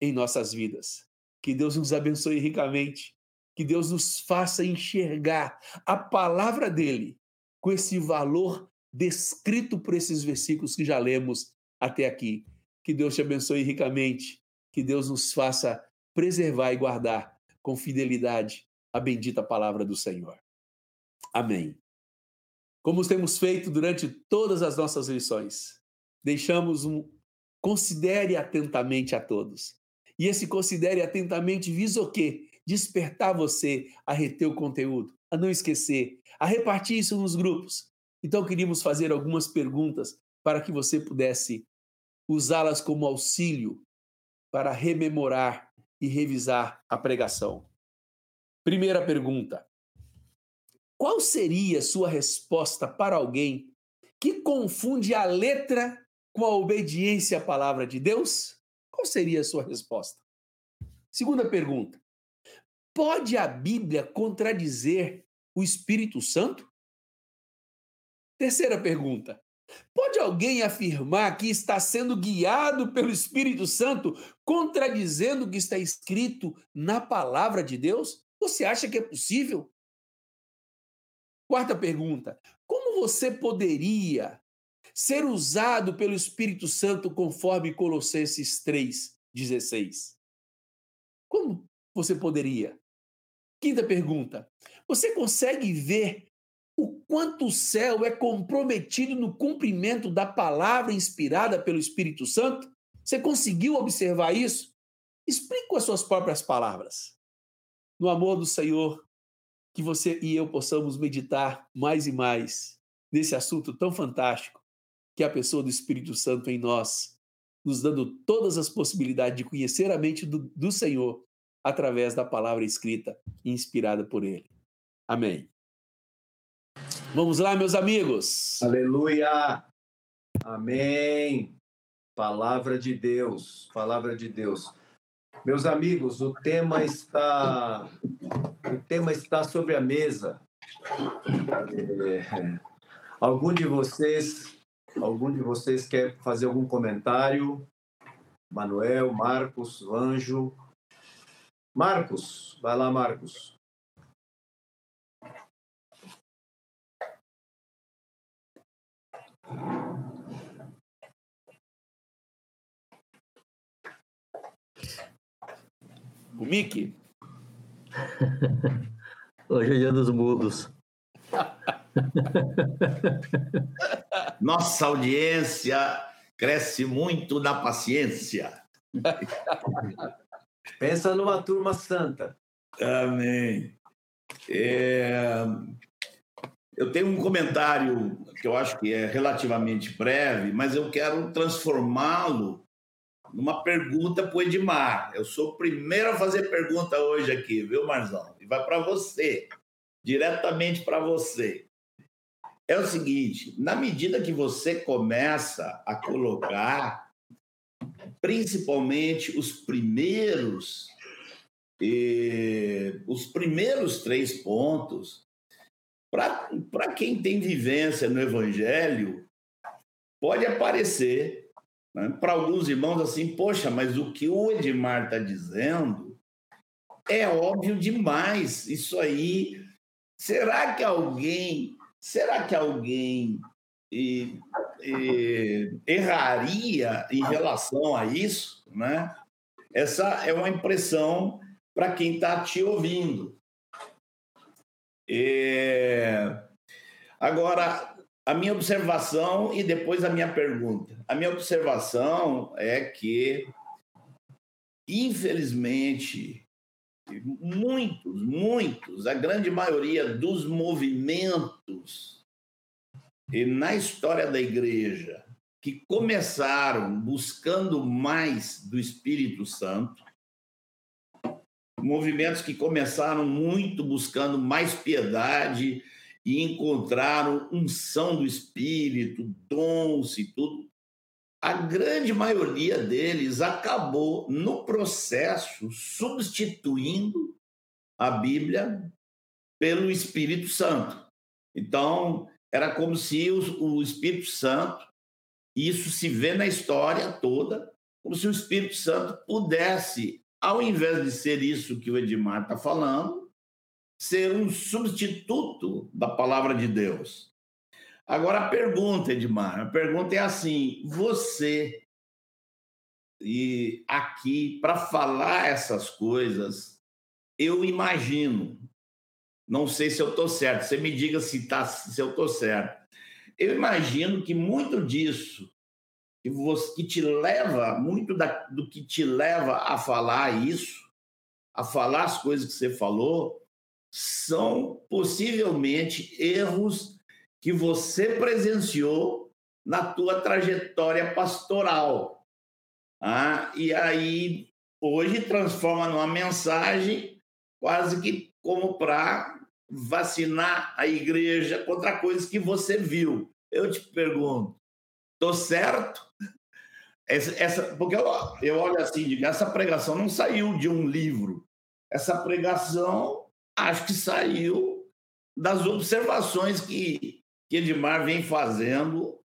em nossas vidas. Que Deus nos abençoe ricamente, que Deus nos faça enxergar a palavra dele com esse valor descrito por esses versículos que já lemos até aqui. Que Deus te abençoe ricamente, que Deus nos faça preservar e guardar com fidelidade a bendita palavra do Senhor. Amém. Como temos feito durante todas as nossas lições, deixamos um considere atentamente a todos. E esse considere atentamente visa o quê? Despertar você a reter o conteúdo, a não esquecer, a repartir isso nos grupos. Então, queríamos fazer algumas perguntas para que você pudesse usá-las como auxílio para rememorar e revisar a pregação. Primeira pergunta: Qual seria sua resposta para alguém que confunde a letra com a obediência à palavra de Deus? Qual seria a sua resposta? Segunda pergunta: Pode a Bíblia contradizer o Espírito Santo? Terceira pergunta: Pode alguém afirmar que está sendo guiado pelo Espírito Santo, contradizendo o que está escrito na palavra de Deus? Você acha que é possível? Quarta pergunta: Como você poderia ser usado pelo Espírito Santo conforme Colossenses 3:16. Como você poderia? Quinta pergunta. Você consegue ver o quanto o céu é comprometido no cumprimento da palavra inspirada pelo Espírito Santo? Você conseguiu observar isso? Explique com as suas próprias palavras. No amor do Senhor, que você e eu possamos meditar mais e mais nesse assunto tão fantástico que é a pessoa do Espírito Santo em nós, nos dando todas as possibilidades de conhecer a mente do, do Senhor através da palavra escrita inspirada por Ele. Amém. Vamos lá, meus amigos. Aleluia. Amém. Palavra de Deus, palavra de Deus. Meus amigos, o tema está o tema está sobre a mesa. É, algum de vocês Algum de vocês quer fazer algum comentário? Manuel, Marcos, Anjo, Marcos, vai lá, Marcos. O Mickey. Hoje é dia dos mudos. Nossa audiência cresce muito na paciência. Pensa numa turma santa. Amém. É, Eu tenho um comentário que eu acho que é relativamente breve, mas eu quero transformá-lo numa pergunta para o Edmar. Eu sou o primeiro a fazer pergunta hoje aqui, viu, Marzão? E vai para você, diretamente para você. É o seguinte: na medida que você começa a colocar, principalmente os primeiros, eh, os primeiros três pontos, para quem tem vivência no Evangelho, pode aparecer né, para alguns irmãos assim, poxa, mas o que o Edmar está dizendo é óbvio demais. Isso aí, será que alguém, será que alguém e, e, erraria em relação a isso, né? Essa é uma impressão para quem está te ouvindo. É... Agora, a minha observação e depois a minha pergunta. A minha observação é que, infelizmente, muitos, muitos, a grande maioria dos movimentos na história da igreja que começaram buscando mais do Espírito Santo, movimentos que começaram muito buscando mais piedade e encontraram unção do Espírito, dons e tudo. A grande maioria deles acabou no processo substituindo a Bíblia pelo Espírito Santo. Então, era como se o, Espírito Santo, isso se vê na história toda, como se o Espírito Santo pudesse ao invés de ser isso que o Edmar está falando, ser um substituto da palavra de Deus. Agora a pergunta, Edmar, a pergunta é assim: você e aqui para falar essas coisas, eu imagino, não sei se eu estou certo, você me diga se, tá, se eu estou certo. Eu imagino que muito disso que, você, que te leva, muito da, do que te leva a falar isso, a falar as coisas que você falou, são possivelmente erros que você presenciou na tua trajetória pastoral. Ah, e aí, hoje, transforma numa mensagem quase que como para vacinar a igreja contra coisas que você viu. Eu te pergunto, estou certo? Essa, essa, porque eu, eu olho assim, digo, essa pregação não saiu de um livro. Essa pregação, acho que saiu das observações que, que Edmar vem fazendo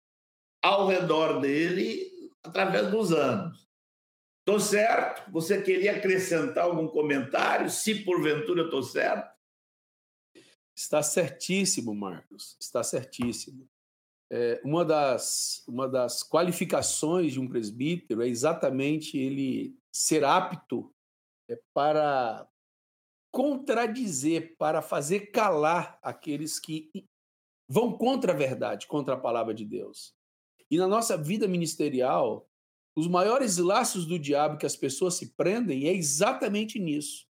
ao redor dele através dos anos. Estou certo? Você queria acrescentar algum comentário? Se porventura estou certo? Está certíssimo, Marcos. Está certíssimo é, uma, das, uma das qualificações de um presbítero é exatamente ele ser apto é, para contradizer, para fazer calar aqueles que vão contra a verdade, contra a palavra de Deus. E na nossa vida ministerial, os maiores laços do diabo que as pessoas se prendem é exatamente nisso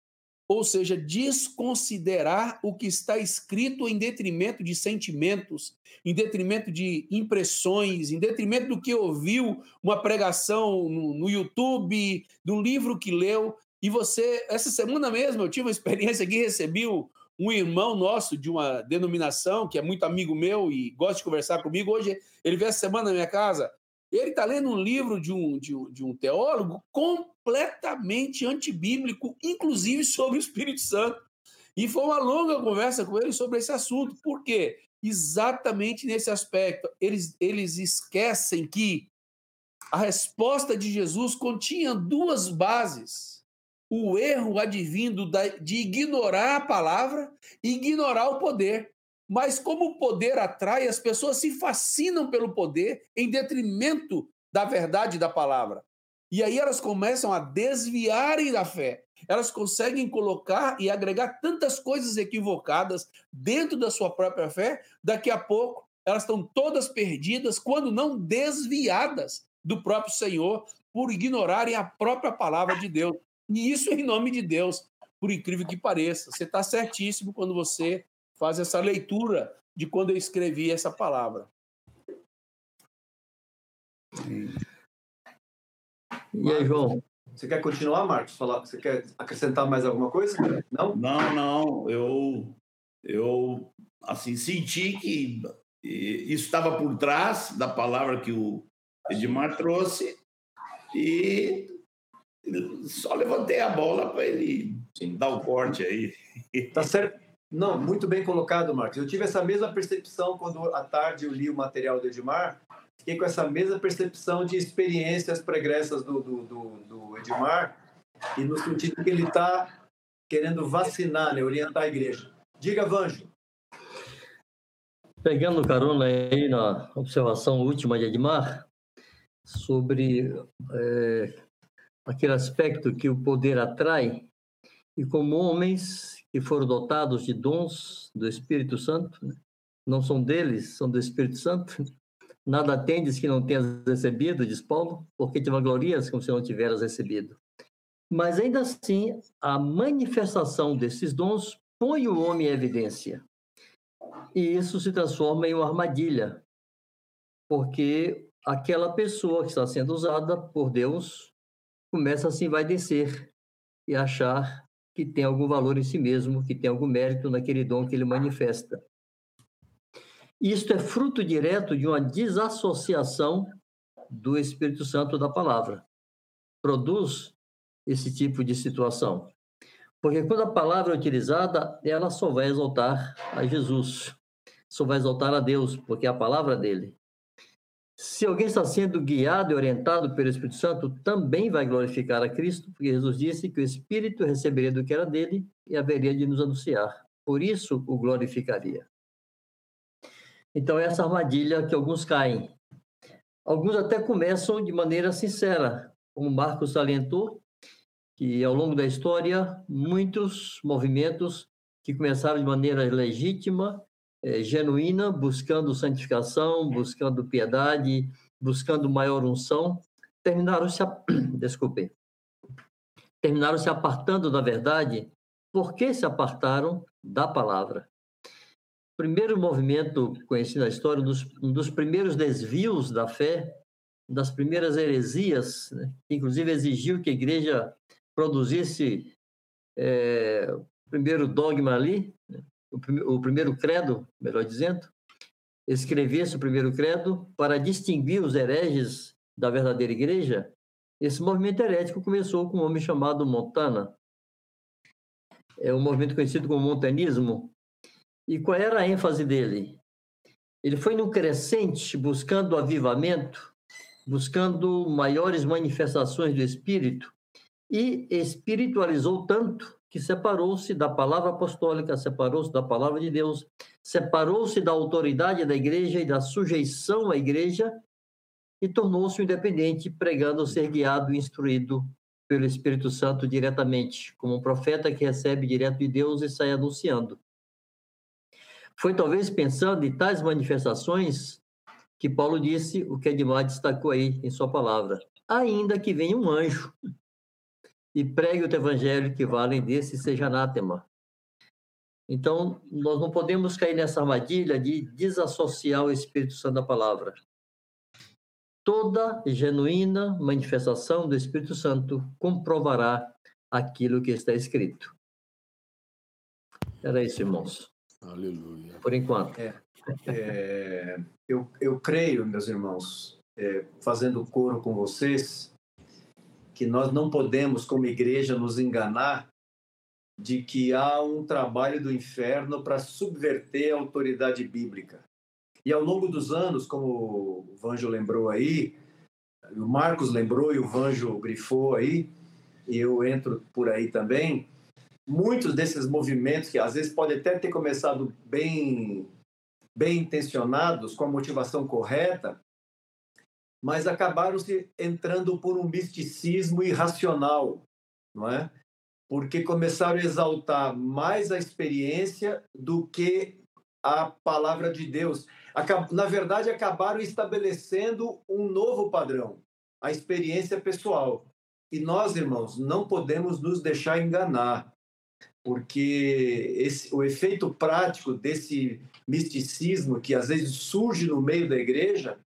ou seja, desconsiderar o que está escrito em detrimento de sentimentos, em detrimento de impressões, em detrimento do que ouviu uma pregação no, no YouTube, do livro que leu. E você, essa semana mesmo, eu tive uma experiência que recebi um irmão nosso de uma denominação, que é muito amigo meu e gosta de conversar comigo. Hoje ele veio essa semana na minha casa ele está lendo um livro de um, de, um, de um teólogo completamente antibíblico, inclusive sobre o Espírito Santo. E foi uma longa conversa com ele sobre esse assunto. Por quê? Exatamente nesse aspecto. Eles, eles esquecem que a resposta de Jesus continha duas bases. O erro advindo de ignorar a palavra e ignorar o poder. Mas como o poder atrai, as pessoas se fascinam pelo poder em detrimento da verdade da palavra. E aí elas começam a desviarem da fé. elas conseguem colocar e agregar tantas coisas equivocadas dentro da sua própria fé, daqui a pouco elas estão todas perdidas, quando não desviadas do próprio Senhor, por ignorarem a própria palavra de Deus. E isso em nome de Deus, por incrível que pareça. Você está certíssimo quando você faz essa leitura de quando eu escrevi essa palavra. E aí, João? Você quer continuar, Marcos? Falar, você quer acrescentar mais alguma coisa? Não? Não, não. Eu, eu assim, senti que isso estava por trás da palavra que o Edmar trouxe e só levantei a bola para ele Sim. dar o corte aí. Tá certo. Não, muito bem colocado, Marcos. Eu tive essa mesma percepção quando à tarde eu li o material do Edmar fiquei com essa mesma percepção de experiências pregressas do, do, do, do Edmar, e no sentido que ele está querendo vacinar, né, orientar a igreja. Diga, Vanjo. Pegando carona aí na observação última de Edmar, sobre é, aquele aspecto que o poder atrai, e como homens que foram dotados de dons do Espírito Santo, né? não são deles, são do Espírito Santo, Nada tendes que não tenhas recebido, diz Paulo, porque te vanglorias como se não tiveras recebido. Mas ainda assim, a manifestação desses dons põe o homem em evidência. E isso se transforma em uma armadilha, porque aquela pessoa que está sendo usada por Deus começa assim vai descer e achar que tem algum valor em si mesmo, que tem algum mérito naquele dom que ele manifesta. Isto é fruto direto de uma desassociação do Espírito Santo da palavra. Produz esse tipo de situação. Porque quando a palavra é utilizada, ela só vai exaltar a Jesus, só vai exaltar a Deus, porque é a palavra dele. Se alguém está sendo guiado e orientado pelo Espírito Santo, também vai glorificar a Cristo, porque Jesus disse que o Espírito receberia do que era dele e haveria de nos anunciar. Por isso o glorificaria. Então, essa armadilha que alguns caem. Alguns até começam de maneira sincera, como Marcos salientou, que ao longo da história, muitos movimentos que começaram de maneira legítima, é, genuína, buscando santificação, buscando piedade, buscando maior unção, terminaram se, desculpe, terminaram se apartando da verdade, porque se apartaram? Da palavra. Primeiro movimento conhecido na história, um dos, um dos primeiros desvios da fé, das primeiras heresias, né, que inclusive exigiu que a igreja produzisse é, o primeiro dogma ali, o, o primeiro credo, melhor dizendo, escrevesse o primeiro credo para distinguir os hereges da verdadeira igreja. Esse movimento herético começou com um homem chamado Montana. É um movimento conhecido como montanismo, e qual era a ênfase dele? Ele foi no crescente, buscando avivamento, buscando maiores manifestações do Espírito, e espiritualizou tanto que separou-se da palavra apostólica, separou-se da palavra de Deus, separou-se da autoridade da igreja e da sujeição à igreja e tornou-se independente, pregando ser guiado e instruído pelo Espírito Santo diretamente, como um profeta que recebe direto de Deus e sai anunciando. Foi talvez pensando em tais manifestações que Paulo disse o que Edmar destacou aí em sua palavra. Ainda que venha um anjo e pregue o evangelho que valem desse seja anátema. Então, nós não podemos cair nessa armadilha de desassociar o Espírito Santo da palavra. Toda genuína manifestação do Espírito Santo comprovará aquilo que está escrito. Era isso, irmãos. Aleluia. Por enquanto. É, é, eu, eu creio, meus irmãos, é, fazendo coro com vocês, que nós não podemos, como igreja, nos enganar de que há um trabalho do inferno para subverter a autoridade bíblica. E ao longo dos anos, como o Vanjo lembrou aí, o Marcos lembrou e o Vanjo grifou aí, e eu entro por aí também, muitos desses movimentos que às vezes podem até ter começado bem bem intencionados, com a motivação correta, mas acabaram se entrando por um misticismo irracional, não é? porque começaram a exaltar mais a experiência do que a palavra de Deus. Na verdade, acabaram estabelecendo um novo padrão, a experiência pessoal. E nós, irmãos, não podemos nos deixar enganar, porque esse, o efeito prático desse misticismo que às vezes surge no meio da igreja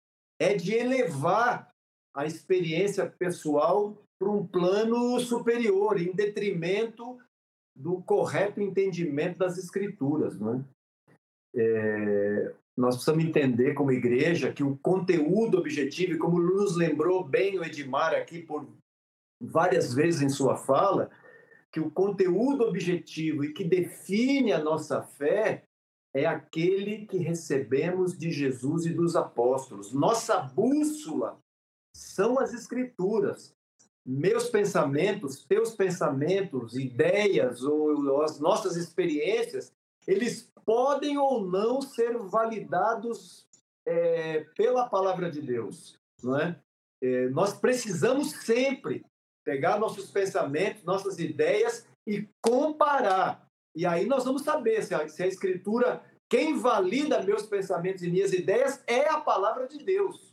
é de elevar a experiência pessoal para um plano superior, em detrimento do correto entendimento das escrituras. Não é? É, nós precisamos entender como igreja que o conteúdo objetivo, e como nos lembrou bem o Edmar aqui por várias vezes em sua fala, que o conteúdo objetivo e que define a nossa fé é aquele que recebemos de Jesus e dos apóstolos. Nossa bússola são as escrituras. Meus pensamentos, teus pensamentos, ideias ou as nossas experiências, eles podem ou não ser validados é, pela palavra de Deus, não é? é? Nós precisamos sempre pegar nossos pensamentos, nossas ideias e comparar. E aí nós vamos saber se a, se a Escritura, quem valida meus pensamentos e minhas ideias é a palavra de Deus.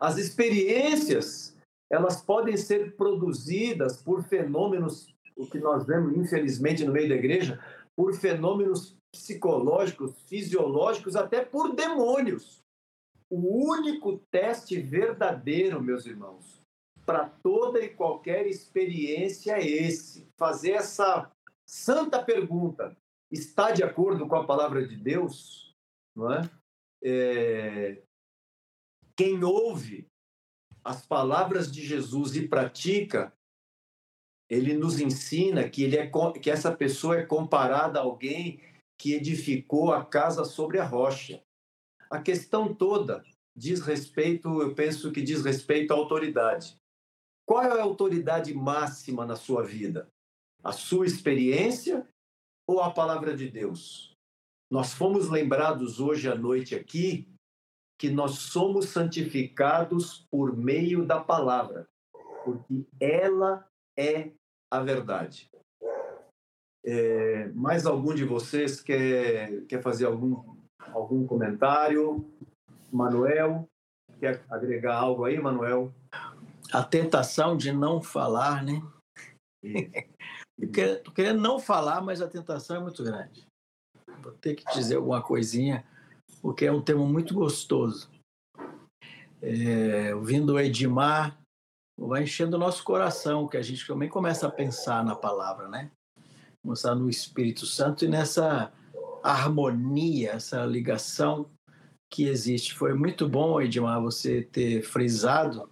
As experiências, elas podem ser produzidas por fenômenos, o que nós vemos, infelizmente, no meio da igreja, por fenômenos psicológicos, fisiológicos, até por demônios. O único teste verdadeiro, meus irmãos, para toda e qualquer experiência é esse: fazer essa santa pergunta. Está de acordo com a palavra de Deus? Não é? é... Quem ouve as palavras de Jesus e pratica, ele nos ensina que, ele é, que essa pessoa é comparada a alguém que edificou a casa sobre a rocha. A questão toda diz respeito, eu penso que diz respeito à autoridade. Qual é a autoridade máxima na sua vida? A sua experiência ou a palavra de Deus? Nós fomos lembrados hoje à noite aqui que nós somos santificados por meio da palavra, porque ela é a verdade. É, mais algum de vocês quer, quer fazer algum, algum comentário? Manuel, quer agregar algo aí, Manuel? A tentação de não falar, né? Estou querendo não falar, mas a tentação é muito grande. Vou ter que dizer alguma coisinha, porque é um tema muito gostoso. É, ouvindo o Edmar, vai enchendo o nosso coração, que a gente também começa a pensar na palavra, né? começar no Espírito Santo e nessa harmonia, essa ligação que existe. Foi muito bom, Edmar, você ter frisado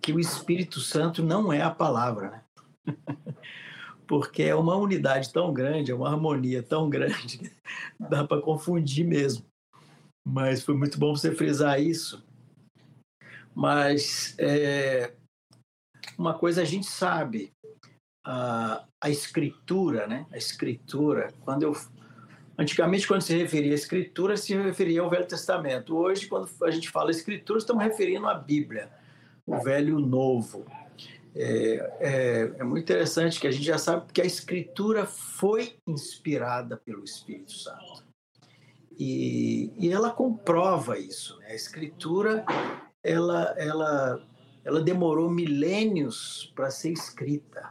que o Espírito Santo não é a palavra, né? Porque é uma unidade tão grande, é uma harmonia tão grande, dá para confundir mesmo. Mas foi muito bom você frisar isso. Mas é, uma coisa a gente sabe, a, a escritura, né? A escritura, quando eu Antigamente, quando se referia à Escritura, se referia ao Velho Testamento. Hoje, quando a gente fala Escritura, estamos referindo à Bíblia, o Velho e o Novo. É, é, é, muito interessante que a gente já sabe que a Escritura foi inspirada pelo Espírito Santo. E, e ela comprova isso. Né? A Escritura, ela, ela, ela demorou milênios para ser escrita.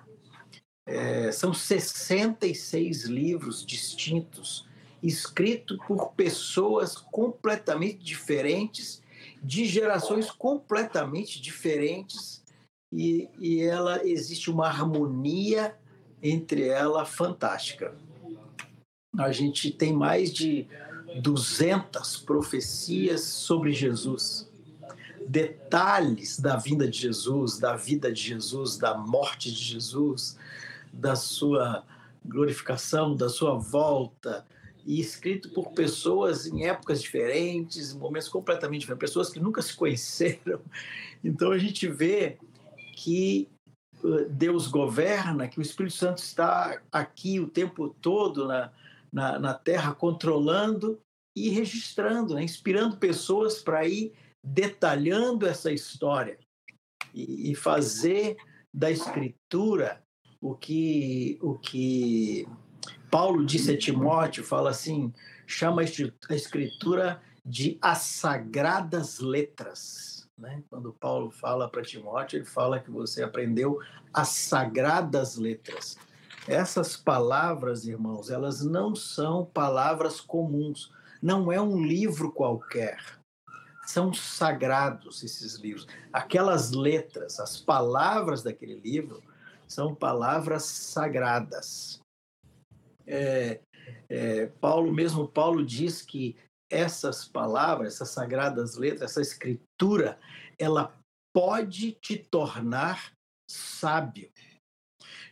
É, são 66 livros distintos, escritos por pessoas completamente diferentes, de gerações completamente diferentes, e, e ela existe uma harmonia entre ela fantástica. A gente tem mais de 200 profecias sobre Jesus detalhes da vinda de Jesus, da vida de Jesus, da morte de Jesus, da sua glorificação, da sua volta, e escrito por pessoas em épocas diferentes, em momentos completamente diferentes, pessoas que nunca se conheceram. Então a gente vê que uh, Deus governa, que o Espírito Santo está aqui o tempo todo na, na, na terra, controlando e registrando, né? inspirando pessoas para ir detalhando essa história e, e fazer da Escritura o que, o que Paulo disse a Timóteo, fala assim, chama a escritura de as sagradas letras. Né? Quando Paulo fala para Timóteo, ele fala que você aprendeu as sagradas letras. Essas palavras, irmãos, elas não são palavras comuns. Não é um livro qualquer. São sagrados esses livros. Aquelas letras, as palavras daquele livro, são palavras sagradas. É, é, Paulo, mesmo Paulo diz que essas palavras, essas sagradas letras, essa escritura, ela pode te tornar sábio.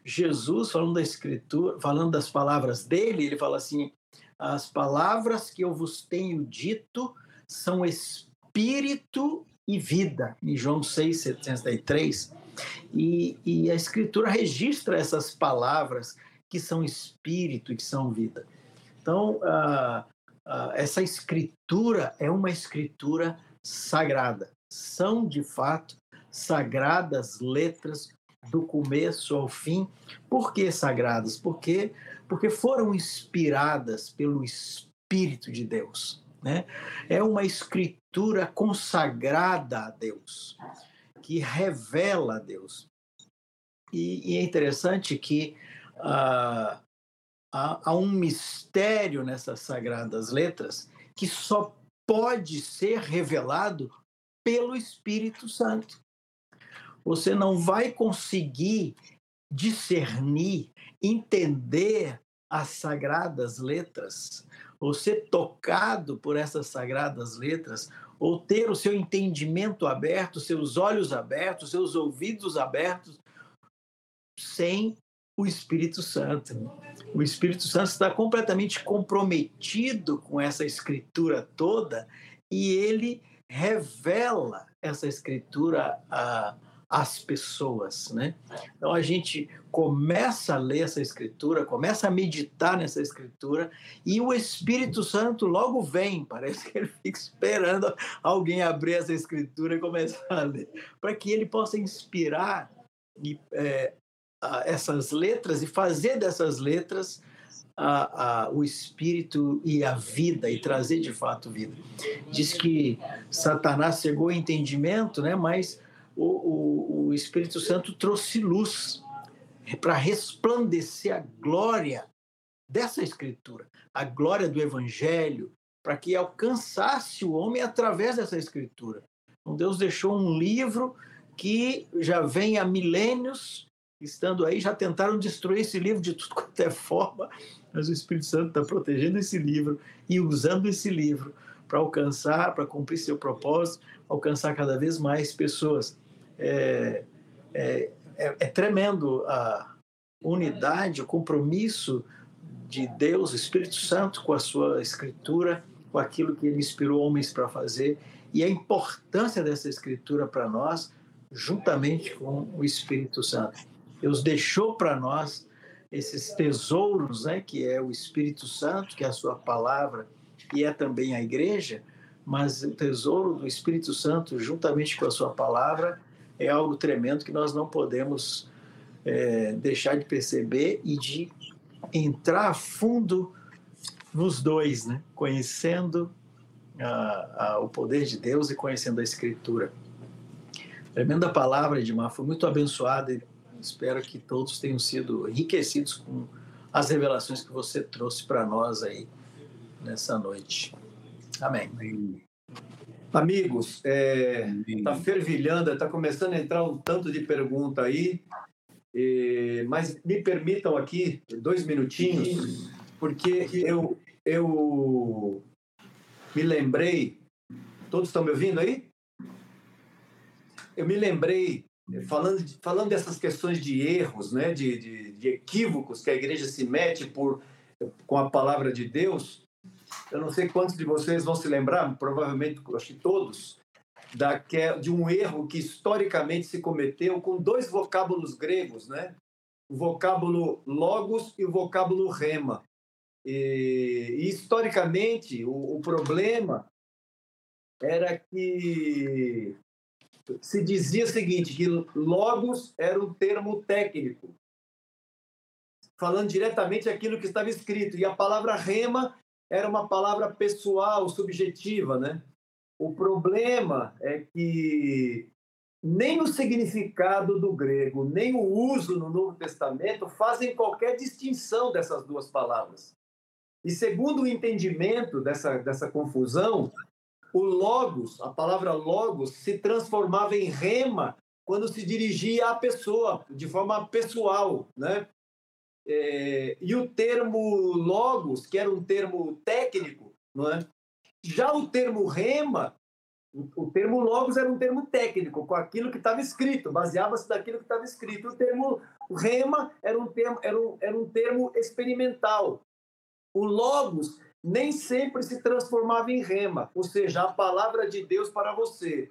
Jesus, falando da escritura, falando das palavras dele, ele fala assim: as palavras que eu vos tenho dito são espírito e vida, em João 6, 73. E, e a escritura registra essas palavras que são espírito e que são vida. Então, ah, ah, essa escritura é uma escritura sagrada. São, de fato, sagradas letras do começo ao fim. Por que sagradas? Porque, porque foram inspiradas pelo Espírito de Deus. Né? É uma escritura consagrada a Deus, que revela a Deus. E, e é interessante que ah, há, há um mistério nessas sagradas letras que só pode ser revelado pelo Espírito Santo. Você não vai conseguir discernir, entender as sagradas letras, ou ser tocado por essas sagradas letras, ou ter o seu entendimento aberto, seus olhos abertos, seus ouvidos abertos, sem o Espírito Santo. O Espírito Santo está completamente comprometido com essa escritura toda e ele revela essa escritura às pessoas, né? Então a gente começa a ler essa escritura, começa a meditar nessa escritura e o Espírito Santo logo vem, parece que ele fica esperando alguém abrir essa escritura e começar a ler, para que ele possa inspirar e, é, essas letras e fazer dessas letras a, a, o espírito e a vida e trazer de fato vida. Diz que Satanás cegou o entendimento, né? mas o, o, o Espírito Santo trouxe luz para resplandecer a glória dessa escritura, a glória do evangelho, para que alcançasse o homem através dessa escritura. Então Deus deixou um livro que já vem há milênios estando aí, já tentaram destruir esse livro de tudo quanto é forma, mas o Espírito Santo está protegendo esse livro e usando esse livro para alcançar, para cumprir seu propósito, alcançar cada vez mais pessoas. É, é, é, é tremendo a unidade, o compromisso de Deus, o Espírito Santo, com a sua escritura, com aquilo que ele inspirou homens para fazer e a importância dessa escritura para nós, juntamente com o Espírito Santo. Deus deixou para nós esses tesouros, né, que é o Espírito Santo, que é a sua palavra e é também a igreja, mas o tesouro do Espírito Santo, juntamente com a sua palavra, é algo tremendo que nós não podemos é, deixar de perceber e de entrar a fundo nos dois, né? conhecendo a, a, o poder de Deus e conhecendo a Escritura. Tremenda palavra, Edmar, foi muito abençoada Espero que todos tenham sido enriquecidos com as revelações que você trouxe para nós aí nessa noite. Amém. Amigos, está é, fervilhando, está começando a entrar um tanto de pergunta aí, mas me permitam aqui dois minutinhos, porque eu, eu me lembrei. Todos estão me ouvindo aí? Eu me lembrei falando, falando dessas questões de erros, né, de, de, de, equívocos que a igreja se mete por, com a palavra de Deus, eu não sei quantos de vocês vão se lembrar, provavelmente, acho que todos, da, de um erro que historicamente se cometeu com dois vocábulos gregos, né? o vocábulo logos e o vocábulo rema. E, e historicamente, o, o problema era que se dizia o seguinte, que logos era um termo técnico falando diretamente aquilo que estava escrito. E a palavra rema era uma palavra pessoal, subjetiva, né? O problema é que nem o significado do grego, nem o uso no Novo Testamento fazem qualquer distinção dessas duas palavras. E segundo o entendimento dessa, dessa confusão, o logos, a palavra logos, se transformava em rema quando se dirigia à pessoa, de forma pessoal, né? É, e o termo logos, que era um termo técnico, não é? Já o termo rema, o termo logos era um termo técnico, com aquilo que estava escrito, baseava-se naquilo que estava escrito. O termo rema era um termo, era um, era um termo experimental. O logos nem sempre se transformava em rema, ou seja, a palavra de Deus para você.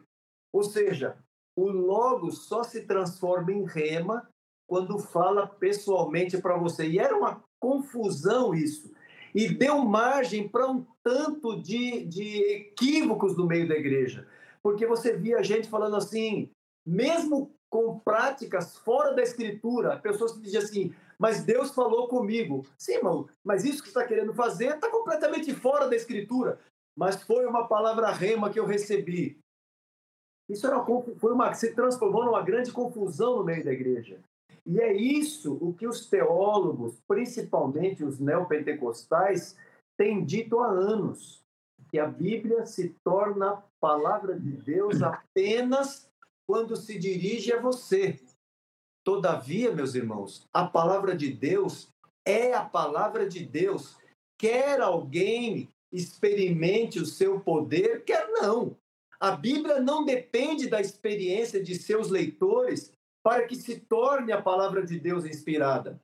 Ou seja, o logos só se transforma em rema quando fala pessoalmente para você. E era uma confusão isso. E deu margem para um tanto de, de equívocos no meio da igreja. Porque você via gente falando assim, mesmo com práticas fora da escritura, pessoas que diziam assim, mas Deus falou comigo. Sim, irmão, mas isso que está querendo fazer está completamente fora da escritura. Mas foi uma palavra rema que eu recebi. Isso era uma, foi uma, se transformou numa grande confusão no meio da igreja. E é isso o que os teólogos, principalmente os neopentecostais, têm dito há anos, que a Bíblia se torna a palavra de Deus apenas quando se dirige a você. Todavia, meus irmãos, a palavra de Deus é a palavra de Deus. Quer alguém experimente o seu poder, quer não. A Bíblia não depende da experiência de seus leitores para que se torne a palavra de Deus inspirada.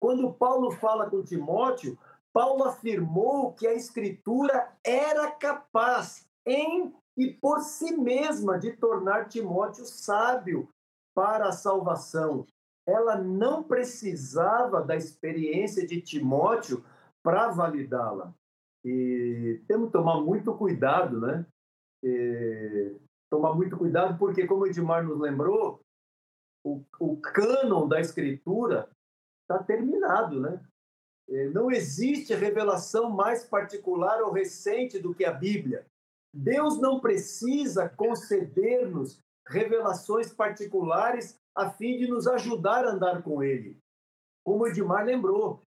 Quando Paulo fala com Timóteo, Paulo afirmou que a Escritura era capaz, em e por si mesma, de tornar Timóteo sábio para a salvação. Ela não precisava da experiência de Timóteo para validá-la. E temos que tomar muito cuidado, né? E tomar muito cuidado, porque, como o Edmar nos lembrou, o, o cânon da Escritura está terminado, né? É, não existe revelação mais particular ou recente do que a Bíblia. Deus não precisa conceder-nos revelações particulares a fim de nos ajudar a andar com Ele. Como Edmar lembrou,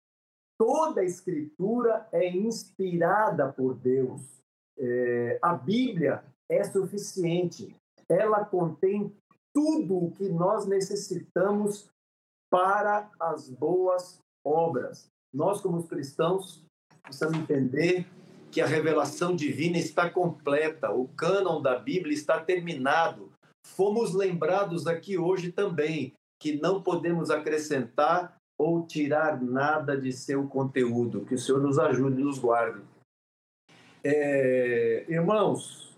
toda a Escritura é inspirada por Deus. É, a Bíblia é suficiente. Ela contém tudo o que nós necessitamos para as boas obras. Nós, como cristãos, precisamos entender que a revelação divina está completa, o cânon da Bíblia está terminado. Fomos lembrados aqui hoje também que não podemos acrescentar ou tirar nada de seu conteúdo. Que o Senhor nos ajude e nos guarde. É, irmãos,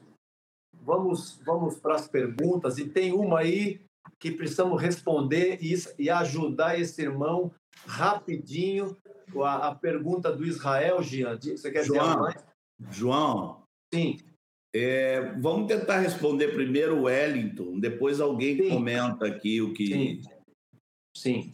vamos, vamos para as perguntas. E tem uma aí que precisamos responder e, e ajudar esse irmão rapidinho. A, a pergunta do Israel, Jean. Você quer João, dizer mais? João. Sim. É, vamos tentar responder primeiro o Wellington, depois alguém Sim. comenta aqui o que. Sim. Sim.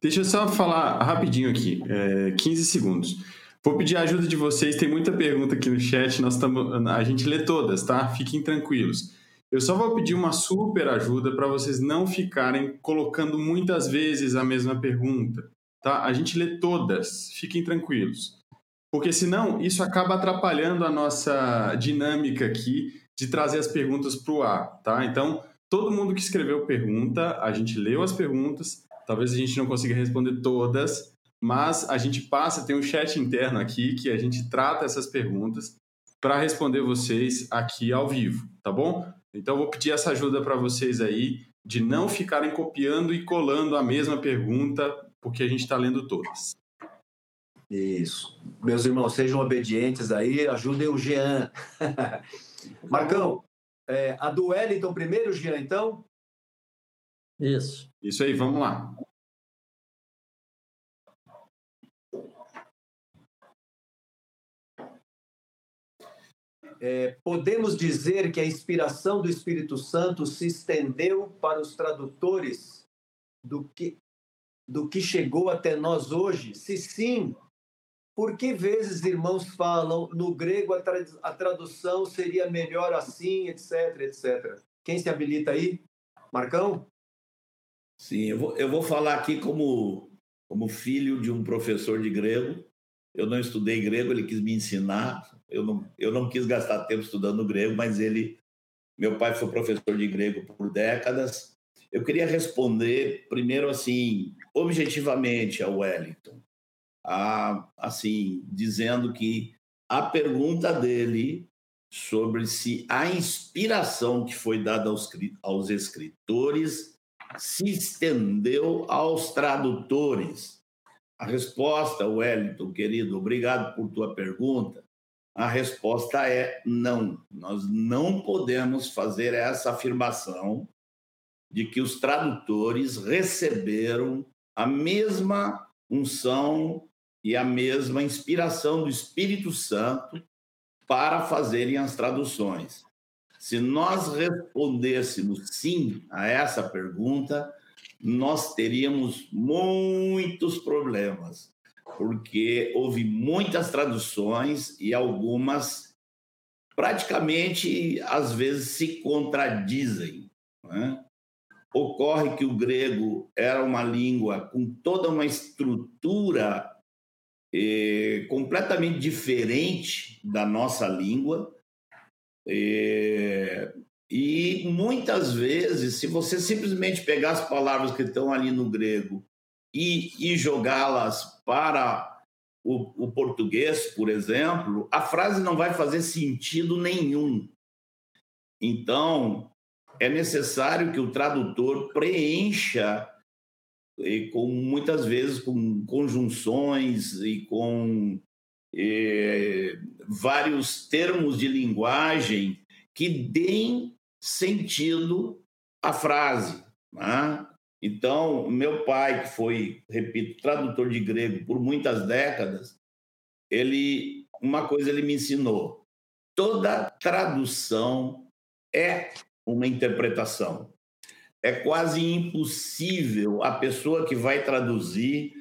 Deixa eu só falar rapidinho aqui, é, 15 segundos. Vou pedir a ajuda de vocês, tem muita pergunta aqui no chat, nós tamo, a gente lê todas, tá? Fiquem tranquilos. Eu só vou pedir uma super ajuda para vocês não ficarem colocando muitas vezes a mesma pergunta, tá? A gente lê todas, fiquem tranquilos. Porque senão isso acaba atrapalhando a nossa dinâmica aqui de trazer as perguntas para o ar, tá? Então, todo mundo que escreveu pergunta, a gente leu as perguntas, talvez a gente não consiga responder todas, mas a gente passa, tem um chat interno aqui que a gente trata essas perguntas para responder vocês aqui ao vivo, tá bom? Então vou pedir essa ajuda para vocês aí de não ficarem copiando e colando a mesma pergunta, porque a gente está lendo todas. Isso. Meus irmãos, sejam obedientes aí, ajudem o Jean. Marcão, é, a do Wellington primeiro, Jean, então? Isso. Isso aí, vamos lá. É, podemos dizer que a inspiração do Espírito Santo se estendeu para os tradutores do que do que chegou até nós hoje? Se sim, por que vezes irmãos falam no grego a, tra a tradução seria melhor assim, etc, etc? Quem se habilita aí? Marcão? Sim, eu vou, eu vou falar aqui como, como filho de um professor de grego. Eu não estudei grego, ele quis me ensinar. Eu não, eu não quis gastar tempo estudando grego, mas ele, meu pai foi professor de grego por décadas. Eu queria responder primeiro assim, objetivamente ao Wellington, a, assim, dizendo que a pergunta dele sobre se a inspiração que foi dada aos, aos escritores se estendeu aos tradutores. A resposta, Wellington, querido, obrigado por tua pergunta. A resposta é não. Nós não podemos fazer essa afirmação de que os tradutores receberam a mesma unção e a mesma inspiração do Espírito Santo para fazerem as traduções. Se nós respondêssemos sim a essa pergunta, nós teríamos muitos problemas, porque houve muitas traduções e algumas praticamente às vezes se contradizem. Né? Ocorre que o grego era uma língua com toda uma estrutura eh, completamente diferente da nossa língua. Eh, e muitas vezes, se você simplesmente pegar as palavras que estão ali no grego e, e jogá-las para o, o, português, por exemplo, a frase não vai fazer sentido nenhum. Então, é necessário que o tradutor preencha e com muitas vezes com conjunções e com eh, vários termos de linguagem que deem sentido à frase. Né? Então, meu pai, que foi, repito, tradutor de grego por muitas décadas, ele, uma coisa ele me ensinou: toda tradução é uma interpretação. É quase impossível a pessoa que vai traduzir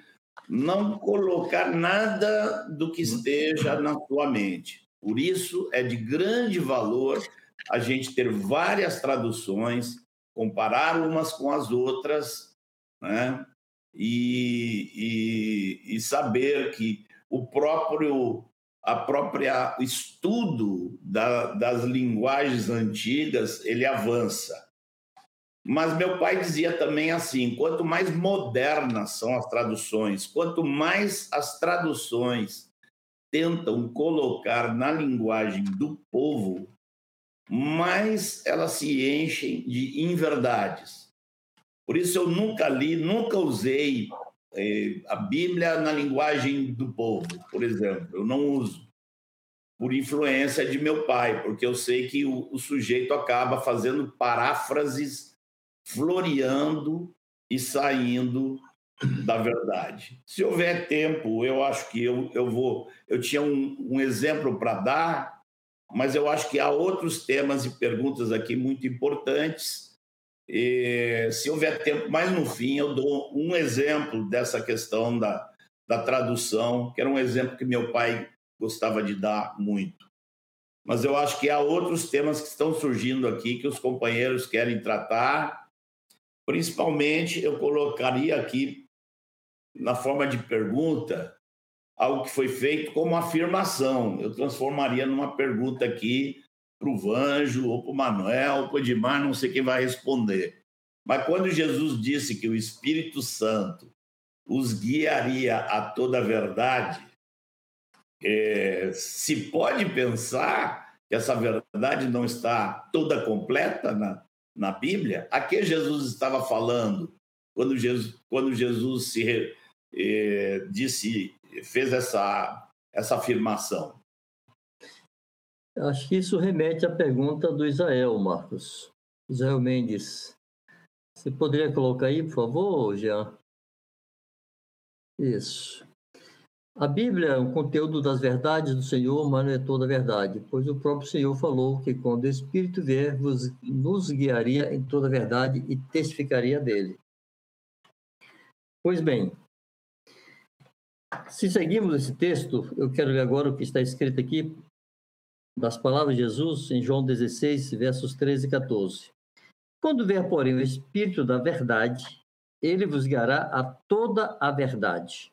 não colocar nada do que esteja na sua mente. Por isso, é de grande valor a gente ter várias traduções, comparar umas com as outras, né? E, e, e saber que o próprio a própria estudo da, das linguagens antigas ele avança. Mas meu pai dizia também assim: quanto mais modernas são as traduções, quanto mais as traduções tentam colocar na linguagem do povo, mais elas se enchem de inverdades. Por isso eu nunca li, nunca usei eh, a Bíblia na linguagem do povo, por exemplo. Eu não uso por influência de meu pai, porque eu sei que o, o sujeito acaba fazendo paráfrases, floreando e saindo da verdade. Se houver tempo, eu acho que eu, eu vou. Eu tinha um, um exemplo para dar, mas eu acho que há outros temas e perguntas aqui muito importantes. E, se houver tempo, mais no fim, eu dou um exemplo dessa questão da, da tradução, que era um exemplo que meu pai gostava de dar muito. Mas eu acho que há outros temas que estão surgindo aqui que os companheiros querem tratar. Principalmente, eu colocaria aqui, na forma de pergunta, algo que foi feito como afirmação. Eu transformaria numa pergunta aqui para o Vanjo, ou para o Manuel, ou para o Edmar, não sei quem vai responder. Mas quando Jesus disse que o Espírito Santo os guiaria a toda a verdade, é, se pode pensar que essa verdade não está toda completa na, na Bíblia? A que Jesus estava falando quando Jesus, quando Jesus se é, disse, fez essa, essa afirmação? Acho que isso remete à pergunta do Israel, Marcos. Israel Mendes. Você poderia colocar aí, por favor, Jean? Isso. A Bíblia é um conteúdo das verdades do Senhor, mas não é toda a verdade, pois o próprio Senhor falou que quando o Espírito vier, nos guiaria em toda a verdade e testificaria dele. Pois bem, se seguimos esse texto, eu quero ler agora o que está escrito aqui das palavras de Jesus em João 16, versos 13 e 14. Quando vier, porém, o Espírito da verdade, ele vos guiará a toda a verdade.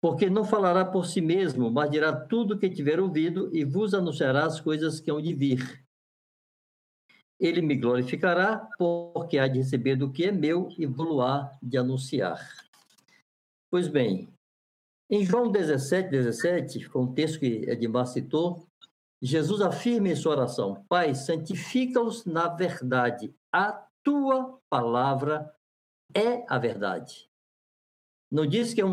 Porque não falará por si mesmo, mas dirá tudo o que tiver ouvido e vos anunciará as coisas que hão de vir. Ele me glorificará, porque há de receber do que é meu e vou há de anunciar. Pois bem, em João 17, 17, foi um texto que Edmar citou, Jesus afirma em sua oração: Pai, santifica-os na verdade. A tua palavra é a verdade. Não diz que é um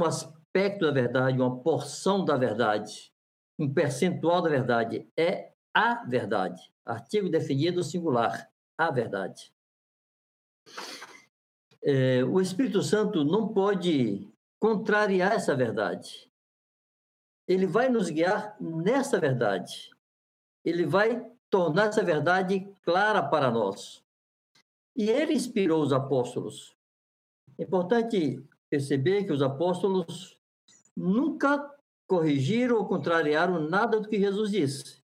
aspecto da verdade, uma porção da verdade, um percentual da verdade. É a verdade. Artigo definido singular. A verdade. É, o Espírito Santo não pode contrariar essa verdade. Ele vai nos guiar nessa verdade ele vai tornar essa verdade clara para nós. E ele inspirou os apóstolos. É importante perceber que os apóstolos nunca corrigiram ou contrariaram nada do que Jesus disse.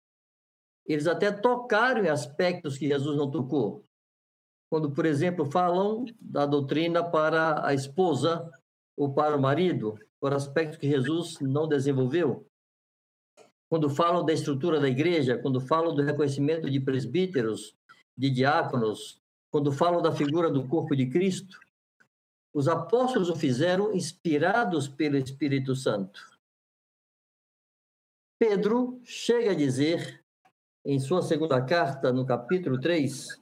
Eles até tocaram em aspectos que Jesus não tocou. Quando, por exemplo, falam da doutrina para a esposa ou para o marido, por aspectos que Jesus não desenvolveu quando falam da estrutura da igreja, quando falam do reconhecimento de presbíteros, de diáconos, quando falam da figura do corpo de Cristo, os apóstolos o fizeram inspirados pelo Espírito Santo. Pedro chega a dizer, em sua segunda carta, no capítulo 3,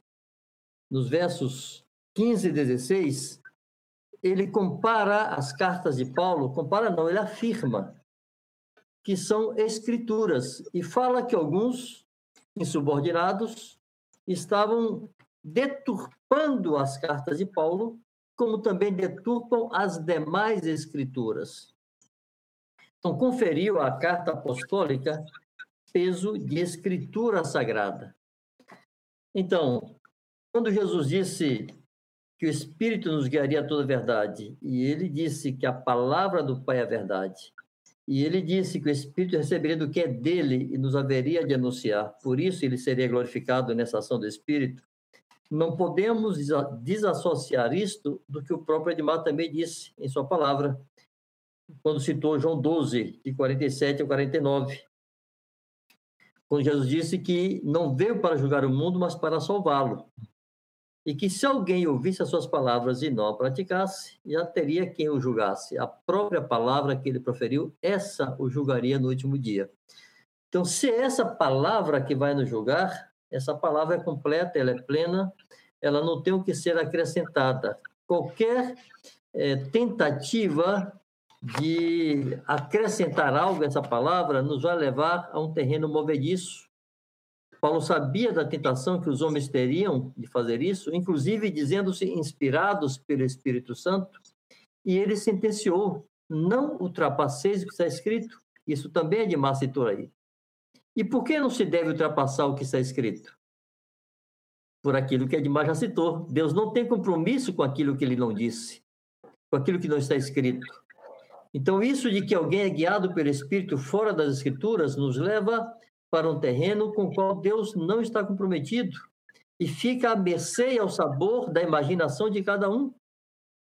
nos versos 15 e 16, ele compara as cartas de Paulo, compara não, ele afirma que são escrituras, e fala que alguns insubordinados estavam deturpando as cartas de Paulo, como também deturpam as demais escrituras. Então, conferiu à carta apostólica peso de escritura sagrada. Então, quando Jesus disse que o Espírito nos guiaria a toda a verdade, e ele disse que a palavra do Pai é verdade, e ele disse que o Espírito receberia do que é dele e nos haveria de anunciar. Por isso ele seria glorificado nessa ação do Espírito. Não podemos desassociar isto do que o próprio Edmar também disse em sua palavra, quando citou João 12, de 47 a 49. Quando Jesus disse que não veio para julgar o mundo, mas para salvá-lo e que se alguém ouvisse as suas palavras e não a praticasse, já teria quem o julgasse. A própria palavra que ele proferiu, essa o julgaria no último dia. Então, se é essa palavra que vai nos julgar, essa palavra é completa, ela é plena, ela não tem o que ser acrescentada. Qualquer é, tentativa de acrescentar algo a essa palavra nos vai levar a um terreno movediço, Paulo sabia da tentação que os homens teriam de fazer isso, inclusive dizendo-se inspirados pelo Espírito Santo, e ele sentenciou: não ultrapasseis o que está escrito. Isso também é de má aí. E por que não se deve ultrapassar o que está escrito? Por aquilo que Edmar já citou. Deus não tem compromisso com aquilo que ele não disse, com aquilo que não está escrito. Então, isso de que alguém é guiado pelo Espírito fora das Escrituras nos leva para um terreno com o qual Deus não está comprometido e fica à mercê ao sabor da imaginação de cada um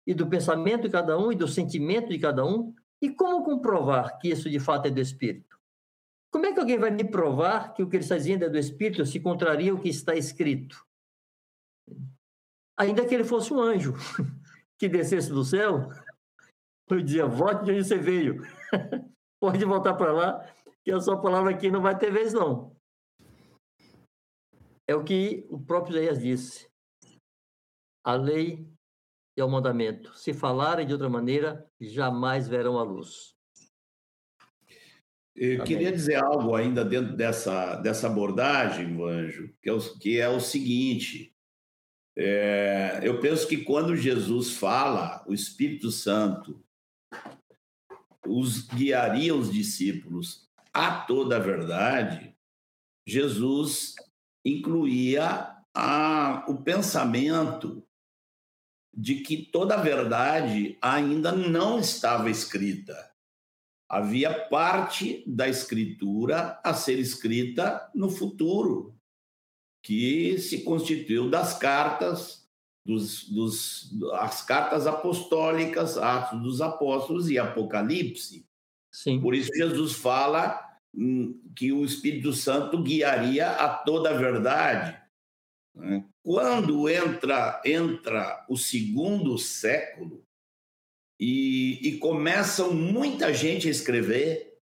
e do pensamento de cada um e do sentimento de cada um. E como comprovar que isso de fato é do Espírito? Como é que alguém vai me provar que o que ele está dizendo é do Espírito se contraria o que está escrito? Ainda que ele fosse um anjo que descesse do céu, eu dizia: volte de onde você veio. Pode voltar para lá que a sua palavra aqui não vai ter vez, não. É o que o próprio Isaías disse. A lei é o mandamento. Se falarem de outra maneira, jamais verão a luz. Eu Amém. queria dizer algo ainda dentro dessa, dessa abordagem, Anjo, que é o, que é o seguinte. É, eu penso que quando Jesus fala, o Espírito Santo os guiaria os discípulos a toda a verdade, Jesus incluía a, o pensamento de que toda a verdade ainda não estava escrita. Havia parte da escritura a ser escrita no futuro, que se constituiu das cartas, dos, dos, as cartas apostólicas, Atos dos Apóstolos e Apocalipse. Sim. Por isso Jesus fala hum, que o Espírito Santo guiaria a toda a verdade. Né? Quando entra, entra o segundo século e, e começam muita gente a escrever,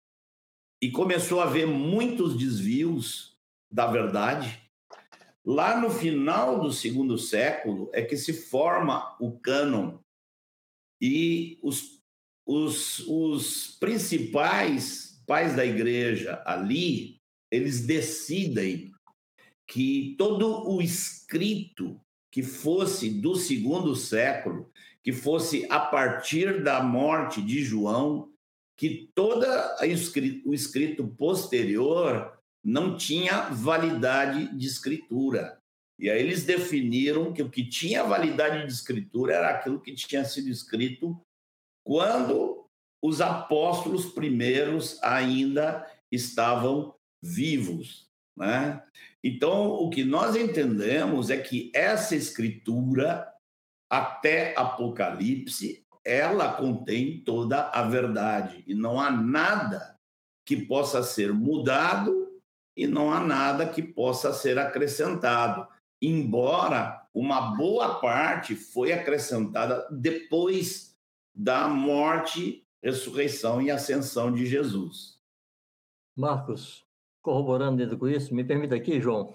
e começou a haver muitos desvios da verdade, lá no final do segundo século é que se forma o cânon. E os, os, os principais pais da igreja ali, eles decidem que todo o escrito que fosse do segundo século, que fosse a partir da morte de João, que toda o escrito posterior não tinha validade de escritura. E aí eles definiram que o que tinha validade de escritura era aquilo que tinha sido escrito quando os apóstolos primeiros ainda estavam vivos. Né? Então, o que nós entendemos é que essa escritura, até Apocalipse, ela contém toda a verdade e não há nada que possa ser mudado e não há nada que possa ser acrescentado, embora uma boa parte foi acrescentada depois da morte, ressurreição e ascensão de Jesus. Marcos, corroborando dentro com isso, me permita aqui, João.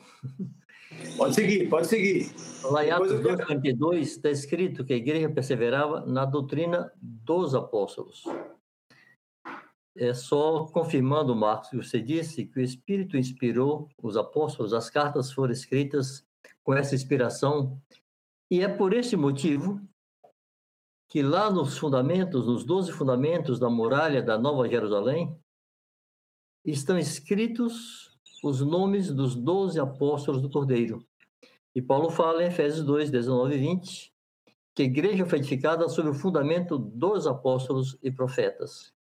Pode seguir, pode seguir. Lá em Atos 2,42 está escrito que a igreja perseverava na doutrina dos apóstolos. É só confirmando, Marcos, que você disse que o Espírito inspirou os apóstolos, as cartas foram escritas com essa inspiração, e é por esse motivo que lá nos fundamentos, nos doze fundamentos da muralha da Nova Jerusalém, estão escritos os nomes dos doze apóstolos do Cordeiro. E Paulo fala em Efésios 2, 19 e 20, que a igreja foi edificada sobre o fundamento dos apóstolos e profetas.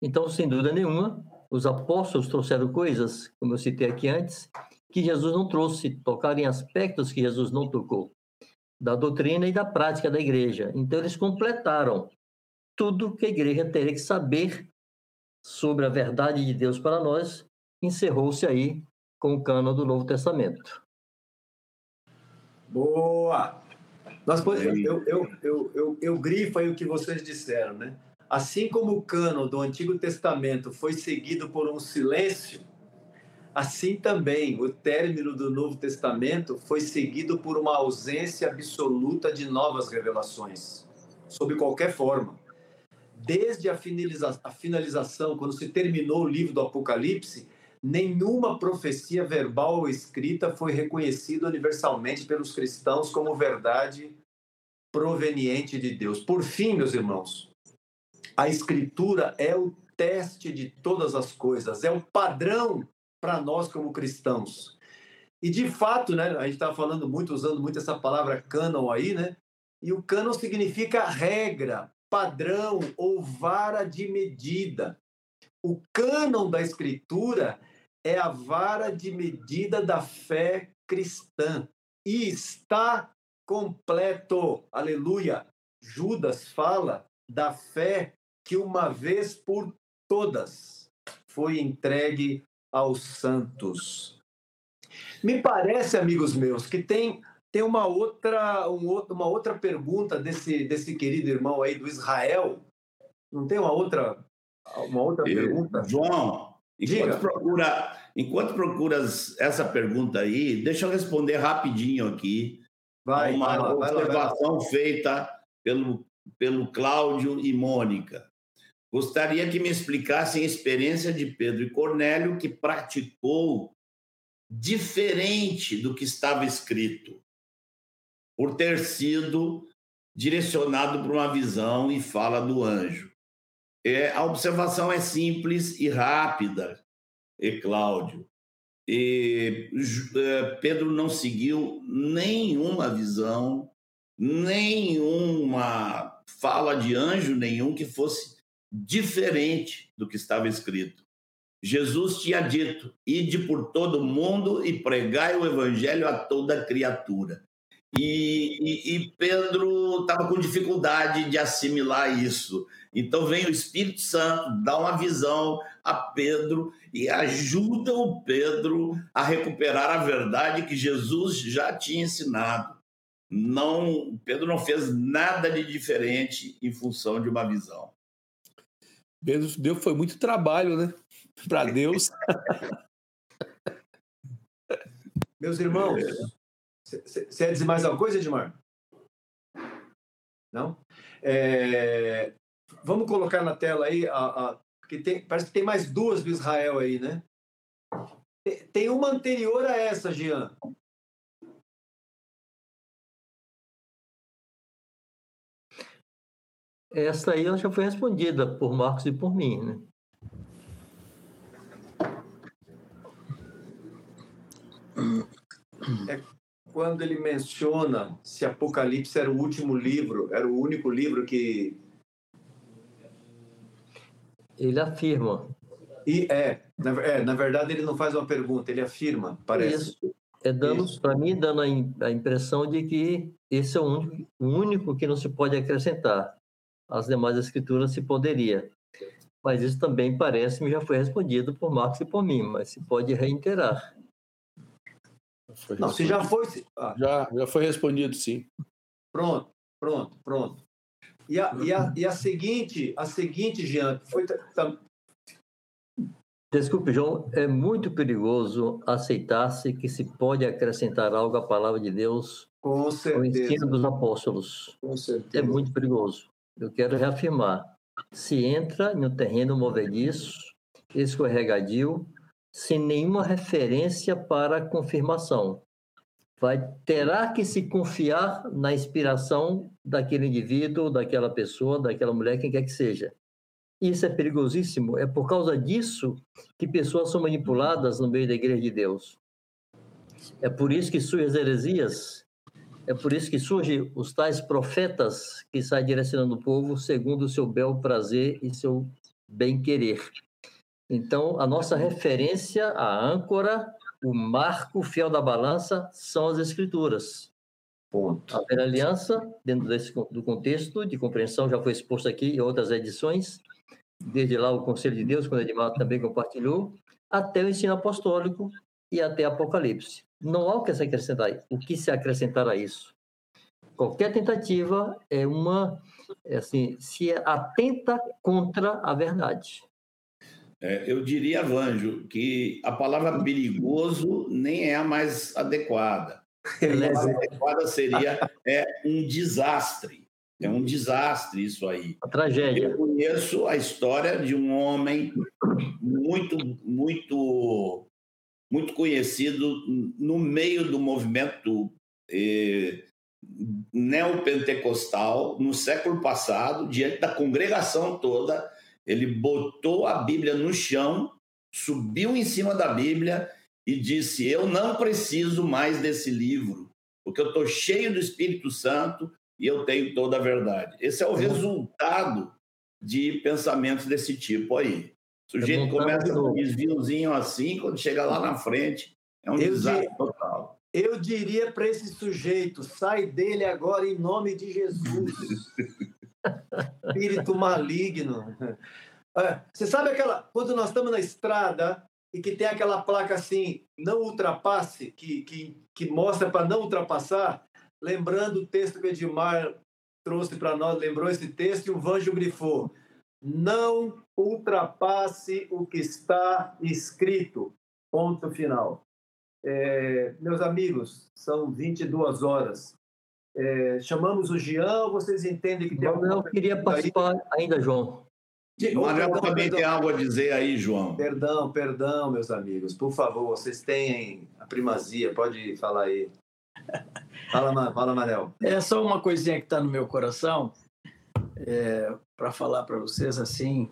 Então, sem dúvida nenhuma, os apóstolos trouxeram coisas, como eu citei aqui antes, que Jesus não trouxe, tocaram em aspectos que Jesus não tocou, da doutrina e da prática da igreja. Então, eles completaram tudo que a igreja teria que saber sobre a verdade de Deus para nós, encerrou-se aí com o cano do Novo Testamento. Boa! Nós, eu, eu, eu, eu, eu, eu grifo aí o que vocês disseram, né? Assim como o cano do Antigo Testamento foi seguido por um silêncio, assim também o término do Novo Testamento foi seguido por uma ausência absoluta de novas revelações, sob qualquer forma desde a, finaliza a finalização, quando se terminou o livro do Apocalipse, nenhuma profecia verbal ou escrita foi reconhecida universalmente pelos cristãos como verdade proveniente de Deus. Por fim, meus irmãos, a Escritura é o teste de todas as coisas, é o padrão para nós como cristãos. E de fato, né, a gente está falando muito, usando muito essa palavra canon aí, né? E o canon significa regra, padrão ou vara de medida. O cânon da Escritura é a vara de medida da fé cristã e está completo. Aleluia! Judas fala da fé que uma vez por todas foi entregue aos santos. Me parece, amigos meus, que tem tem uma outra, um, uma outra pergunta desse, desse querido irmão aí do Israel. Não tem uma outra, uma outra pergunta? João, enquanto procura, enquanto procuras essa pergunta aí, deixa eu responder rapidinho aqui. Vai, uma vai lá, observação vai lá, feita pelo, pelo Cláudio e Mônica. Gostaria que me explicassem a experiência de Pedro e Cornélio, que praticou diferente do que estava escrito por ter sido direcionado por uma visão e fala do anjo. É, a observação é simples e rápida, e Cláudio. E, é, Pedro não seguiu nenhuma visão nenhuma fala de anjo nenhum que fosse diferente do que estava escrito. Jesus tinha dito: ide por todo mundo e pregai o evangelho a toda criatura. E, e, e Pedro estava com dificuldade de assimilar isso. Então vem o Espírito Santo, dá uma visão a Pedro e ajuda o Pedro a recuperar a verdade que Jesus já tinha ensinado. Não, Pedro não fez nada de diferente em função de uma visão. Deus, Deus foi muito trabalho, né? Para Deus. Meus irmãos, você ia dizer mais alguma coisa, Edmar? Não? É, vamos colocar na tela aí, a, a, porque tem, parece que tem mais duas do Israel aí, né? Tem, tem uma anterior a essa, Jean. Essa aí já foi respondida por Marcos e por mim, né? É quando ele menciona se Apocalipse era o último livro, era o único livro que. Ele afirma. E é, na, é, na verdade ele não faz uma pergunta, ele afirma, parece. Isso. É dando, para mim, dando a, impressão de que esse é o único, o único que não se pode acrescentar. As demais escrituras se poderia. Mas isso também parece-me já foi respondido por Marcos e por mim, mas se pode reiterar. Não, se já foi. Ah. Já, já foi respondido, sim. Pronto, pronto, pronto. E a, e a, e a seguinte, a seguinte, Jean, foi. Tá... Desculpe, João, é muito perigoso aceitar-se que se pode acrescentar algo à palavra de Deus com certeza. ao ensino dos apóstolos. Com certeza. É muito perigoso. Eu quero reafirmar. Se entra no terreno movediço, escorregadio, sem nenhuma referência para confirmação. Vai, terá que se confiar na inspiração daquele indivíduo, daquela pessoa, daquela mulher, quem quer que seja. Isso é perigosíssimo. É por causa disso que pessoas são manipuladas no meio da igreja de Deus. É por isso que surgem as heresias. É por isso que surgem os tais profetas que saem direcionando o povo segundo o seu bel prazer e seu bem-querer. Então, a nossa referência, a âncora, o marco fiel da balança são as escrituras. Ponto. A velha aliança, dentro desse, do contexto de compreensão, já foi exposto aqui em outras edições, desde lá o Conselho de Deus, quando Edmar também compartilhou, até o ensino apostólico e até Apocalipse. Não há o que se acrescentar, o que se acrescentar a isso. Qualquer tentativa é uma, é assim, se atenta contra a verdade. É, eu diria, Vanjo, que a palavra perigoso nem é a mais adequada. A mais adequada seria é um desastre. É um desastre isso aí. A tragédia. Eu conheço a história de um homem muito, muito, muito conhecido no meio do movimento eh, neopentecostal no século passado, diante da congregação toda ele botou a Bíblia no chão, subiu em cima da Bíblia e disse: Eu não preciso mais desse livro, porque eu estou cheio do Espírito Santo e eu tenho toda a verdade. Esse é o resultado de pensamentos desse tipo aí. O sujeito começa com um desviozinho assim, quando chega lá na frente, é um eu desastre total. Eu diria para esse sujeito: sai dele agora em nome de Jesus. Espírito maligno. É, você sabe aquela. Quando nós estamos na estrada e que tem aquela placa assim, não ultrapasse, que, que, que mostra para não ultrapassar, lembrando o texto que o Edmar trouxe para nós, lembrou esse texto e o Vanjo grifou. Não ultrapasse o que está escrito. Ponto final. É, meus amigos, são 22 horas. É, chamamos o Jean, vocês entendem que tem alguma Eu queria participar aí? ainda, João. O Manuel também perdão. tem algo a dizer aí, João. Perdão, perdão, meus amigos. Por favor, vocês têm a primazia, pode falar aí. Fala, fala Manel. É só uma coisinha que está no meu coração, é, para falar para vocês assim,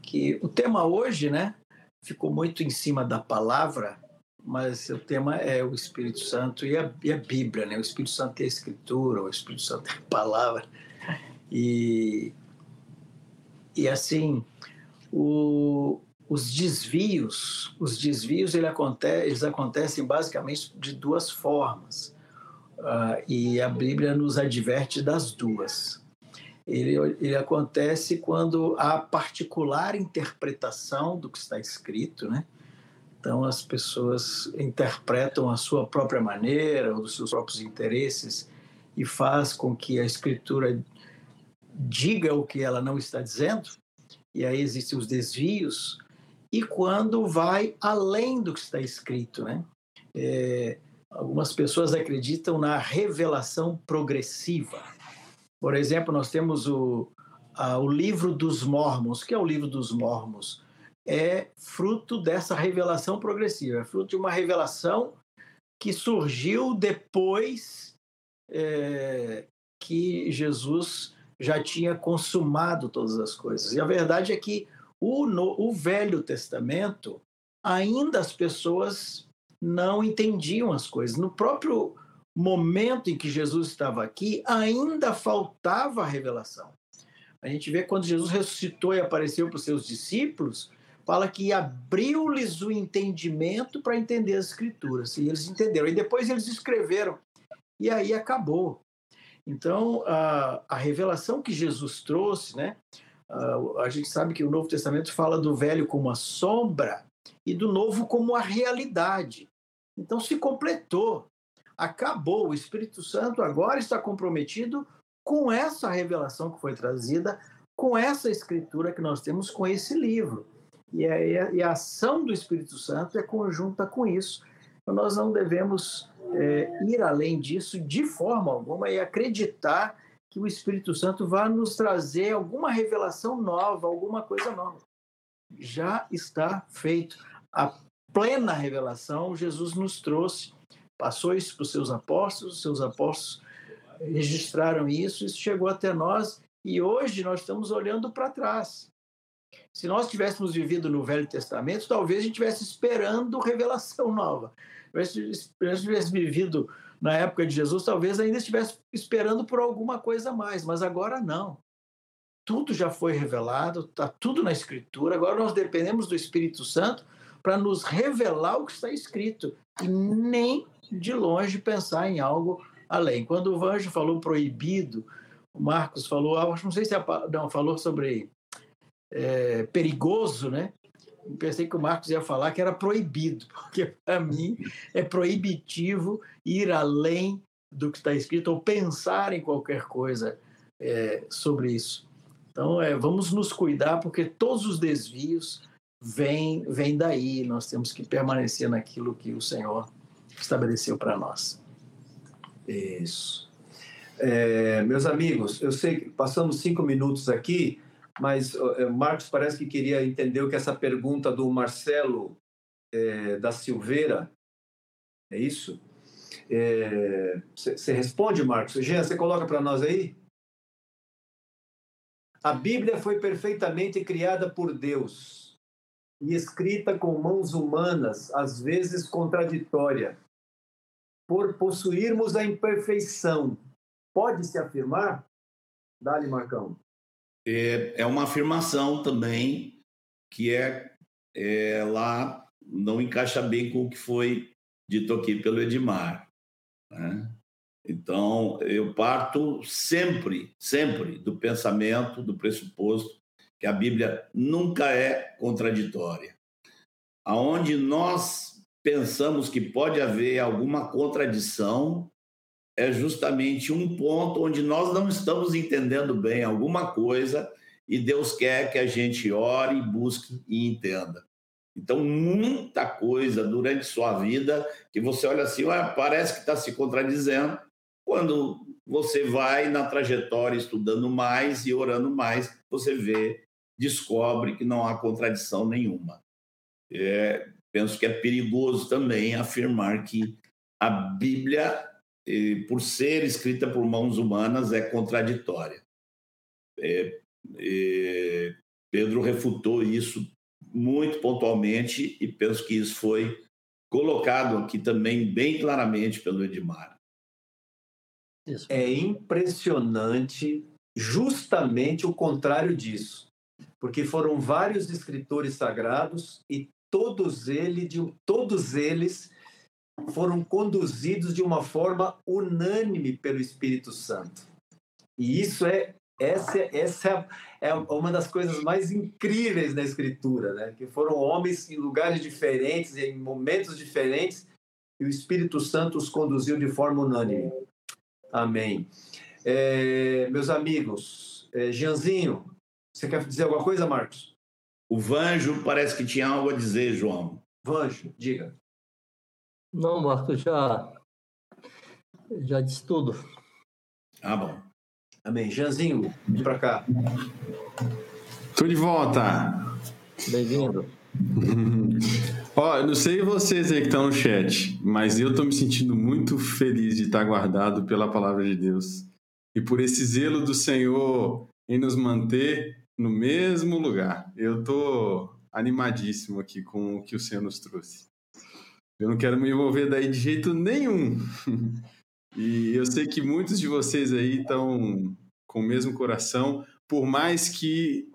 que o tema hoje, né, ficou muito em cima da palavra, mas o tema é o Espírito Santo e a, e a Bíblia, né? O Espírito Santo é a Escritura, o Espírito Santo é a palavra. E, e assim, o, os desvios, os desvios ele acontece, eles acontecem basicamente de duas formas. Uh, e a Bíblia nos adverte das duas. Ele, ele acontece quando há particular interpretação do que está escrito, né? Então as pessoas interpretam a sua própria maneira, os seus próprios interesses e faz com que a escritura diga o que ela não está dizendo. E aí existem os desvios e quando vai além do que está escrito, né? É, algumas pessoas acreditam na revelação progressiva. Por exemplo, nós temos o, a, o livro dos Mormons. O que é o livro dos Mormons? É fruto dessa revelação progressiva, é fruto de uma revelação que surgiu depois é, que Jesus já tinha consumado todas as coisas. E a verdade é que o, no, o Velho Testamento, ainda as pessoas não entendiam as coisas. No próprio momento em que Jesus estava aqui, ainda faltava a revelação. A gente vê quando Jesus ressuscitou e apareceu para os seus discípulos, fala que abriu-lhes o entendimento para entender as escrituras. E eles entenderam. E depois eles escreveram. E aí acabou. Então, a, a revelação que Jesus trouxe, né? A, a gente sabe que o Novo Testamento fala do velho como a sombra e do novo como a realidade. Então se completou, acabou. O Espírito Santo agora está comprometido com essa revelação que foi trazida, com essa escritura que nós temos, com esse livro. E a, e a ação do Espírito Santo é conjunta com isso. Então, nós não devemos é, ir além disso de forma alguma e acreditar que o Espírito Santo vai nos trazer alguma revelação nova, alguma coisa nova. Já está feito. A plena revelação, Jesus nos trouxe, passou isso para os seus apóstolos, os seus apóstolos registraram isso, isso chegou até nós e hoje nós estamos olhando para trás. Se nós tivéssemos vivido no Velho Testamento, talvez a gente estivesse esperando revelação nova. Se nós tivéssemos vivido na época de Jesus, talvez ainda estivesse esperando por alguma coisa mais, mas agora não. Tudo já foi revelado, está tudo na Escritura, agora nós dependemos do Espírito Santo para nos revelar o que está escrito e nem de longe pensar em algo além. Quando o Vanjo falou proibido, o Marcos falou, não sei se é, não, falou sobre é, perigoso, né? Pensei que o Marcos ia falar que era proibido, porque para mim é proibitivo ir além do que está escrito ou pensar em qualquer coisa é, sobre isso. Então, é, vamos nos cuidar, porque todos os desvios vem, vem daí. Nós temos que permanecer naquilo que o Senhor estabeleceu para nós. Isso. É, meus amigos, eu sei que passamos cinco minutos aqui, mas é, Marcos parece que queria entender o que essa pergunta do Marcelo é, da Silveira, é isso? Você é, responde, Marcos? Jean, você coloca para nós aí? A Bíblia foi perfeitamente criada por Deus e escrita com mãos humanas, às vezes contraditória. Por possuirmos a imperfeição, pode-se afirmar? Dá-lhe, Marcão. É, é uma afirmação também que é, é lá não encaixa bem com o que foi dito aqui pelo Edmar. Né? Então, eu parto sempre, sempre do pensamento, do pressuposto que a Bíblia nunca é contraditória. Aonde nós pensamos que pode haver alguma contradição é justamente um ponto onde nós não estamos entendendo bem alguma coisa e Deus quer que a gente ore, busque e entenda. Então, muita coisa durante sua vida que você olha assim, parece que está se contradizendo, quando você vai na trajetória estudando mais e orando mais, você vê descobre que não há contradição nenhuma. É, penso que é perigoso também afirmar que a Bíblia, por ser escrita por mãos humanas, é contraditória. É, é, Pedro refutou isso muito pontualmente e penso que isso foi colocado aqui também bem claramente pelo Edmar. É impressionante justamente o contrário disso, porque foram vários escritores sagrados e todos, ele, todos eles foram conduzidos de uma forma unânime pelo Espírito Santo. E isso é essa, essa é uma das coisas mais incríveis da Escritura, né? Que foram homens em lugares diferentes, em momentos diferentes, e o Espírito Santo os conduziu de forma unânime. Amém. É, meus amigos, é, Jeanzinho, você quer dizer alguma coisa, Marcos? O Vanjo parece que tinha algo a dizer, João. Vanjo, diga. Não, Marcos, já, já disse tudo. Ah, bom. Amém. Janzinho, vem para cá. Tô de volta. Bem-vindo. Ó, não sei vocês aí que estão no chat, mas eu tô me sentindo muito feliz de estar guardado pela palavra de Deus e por esse zelo do Senhor em nos manter no mesmo lugar. Eu tô animadíssimo aqui com o que o Senhor nos trouxe. Eu não quero me envolver daí de jeito nenhum. E eu sei que muitos de vocês aí estão com o mesmo coração, por mais que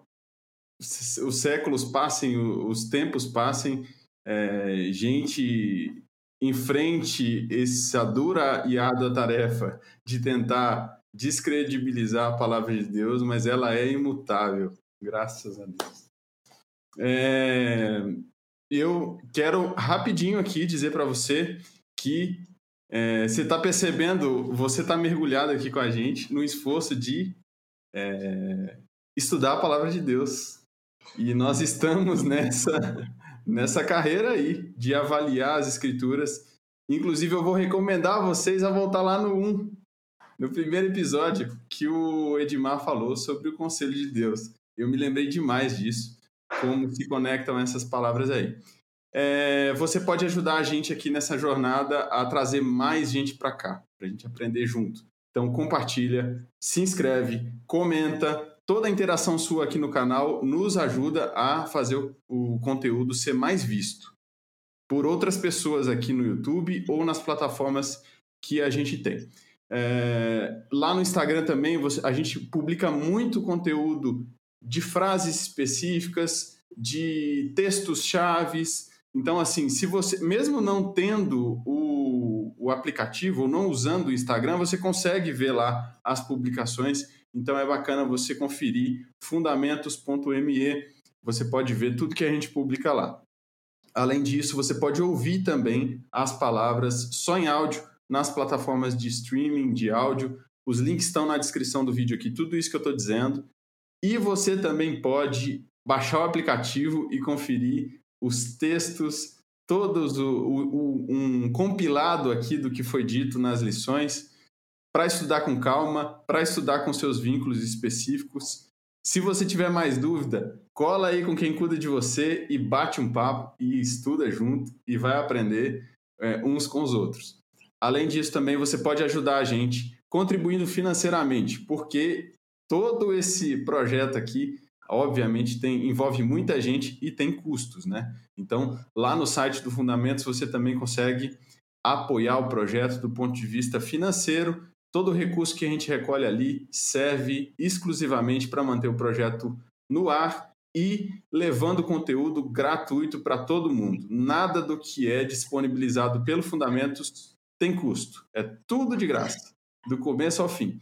os séculos passem, os tempos passem, é, gente enfrente essa dura e árdua tarefa de tentar descredibilizar a palavra de Deus, mas ela é imutável, graças a Deus. É, eu quero rapidinho aqui dizer para você que é, você está percebendo, você está mergulhado aqui com a gente no esforço de é, estudar a palavra de Deus. E nós estamos nessa, nessa carreira aí de avaliar as escrituras. Inclusive, eu vou recomendar a vocês a voltar lá no 1, no primeiro episódio, que o Edmar falou sobre o conselho de Deus. Eu me lembrei demais disso, como se conectam essas palavras aí. É, você pode ajudar a gente aqui nessa jornada a trazer mais gente para cá, para a gente aprender junto. Então compartilha, se inscreve, comenta. Toda a interação sua aqui no canal nos ajuda a fazer o, conteúdo ser mais visto por outras pessoas aqui no YouTube ou nas plataformas que a gente tem. É, lá no Instagram também você, a gente publica muito conteúdo de frases específicas, de textos chaves, então, assim, se você, mesmo não tendo o, o aplicativo ou não usando o Instagram, você consegue ver lá as publicações. Então, é bacana você conferir fundamentos.me. Você pode ver tudo que a gente publica lá. Além disso, você pode ouvir também as palavras só em áudio nas plataformas de streaming de áudio. Os links estão na descrição do vídeo aqui, tudo isso que eu estou dizendo. E você também pode baixar o aplicativo e conferir os textos, todos o, o, um compilado aqui do que foi dito nas lições, para estudar com calma, para estudar com seus vínculos específicos. Se você tiver mais dúvida, cola aí com quem cuida de você e bate um papo e estuda junto e vai aprender é, uns com os outros. Além disso, também você pode ajudar a gente contribuindo financeiramente, porque todo esse projeto aqui obviamente tem, envolve muita gente e tem custos, né? Então, lá no site do Fundamentos você também consegue apoiar o projeto do ponto de vista financeiro. Todo o recurso que a gente recolhe ali serve exclusivamente para manter o projeto no ar e levando conteúdo gratuito para todo mundo. Nada do que é disponibilizado pelo Fundamentos tem custo. É tudo de graça, do começo ao fim.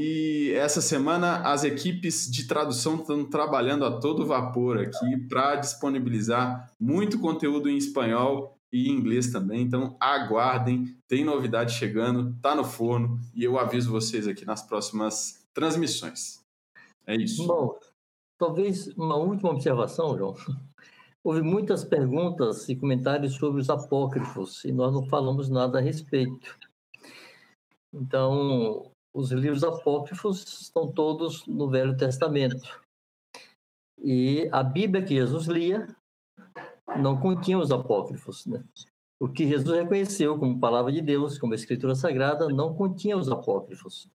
E essa semana as equipes de tradução estão trabalhando a todo vapor aqui para disponibilizar muito conteúdo em espanhol e inglês também. Então aguardem, tem novidade chegando, tá no forno e eu aviso vocês aqui nas próximas transmissões. É isso. Bom, talvez uma última observação, João. Houve muitas perguntas e comentários sobre os apócrifos e nós não falamos nada a respeito. Então, os livros apócrifos estão todos no Velho Testamento. E a Bíblia que Jesus lia não continha os apócrifos. Né? O que Jesus reconheceu como palavra de Deus, como escritura sagrada, não continha os apócrifos.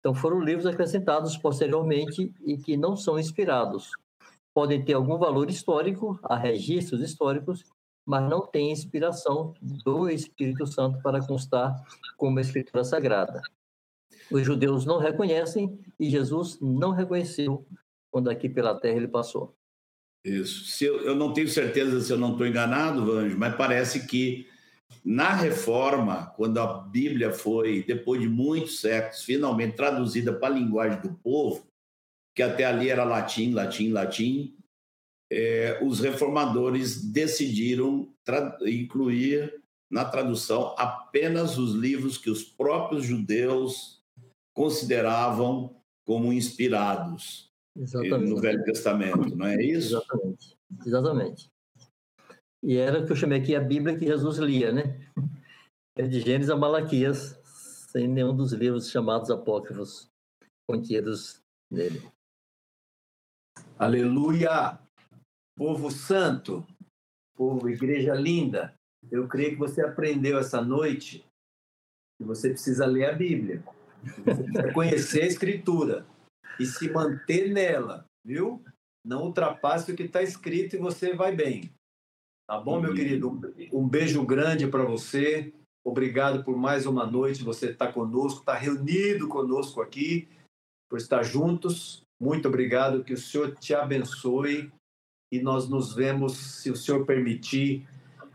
Então foram livros acrescentados posteriormente e que não são inspirados. Podem ter algum valor histórico, há registros históricos, mas não tem inspiração do Espírito Santo para constar como escritura sagrada. Os judeus não reconhecem e Jesus não reconheceu quando aqui pela terra ele passou. Isso. Se eu, eu não tenho certeza se eu não estou enganado, Vanjo, mas parece que na reforma, quando a Bíblia foi, depois de muitos séculos, finalmente traduzida para a linguagem do povo, que até ali era latim, latim, latim, é, os reformadores decidiram incluir na tradução apenas os livros que os próprios judeus consideravam como inspirados Exatamente. no Velho Testamento, não é isso? Exatamente. Exatamente. E era o que eu chamei aqui a Bíblia que Jesus lia, né? É de Gênesis a Malaquias, sem nenhum dos livros chamados apócrifos contidos nele. Aleluia! Povo santo, povo, igreja linda, eu creio que você aprendeu essa noite que você precisa ler a Bíblia, conhecer a Escritura e se manter nela, viu? Não ultrapasse o que está escrito e você vai bem. Tá bom, meu querido? Um beijo grande para você. Obrigado por mais uma noite. Você está conosco, está reunido conosco aqui, por estar juntos. Muito obrigado. Que o Senhor te abençoe. E nós nos vemos, se o Senhor permitir,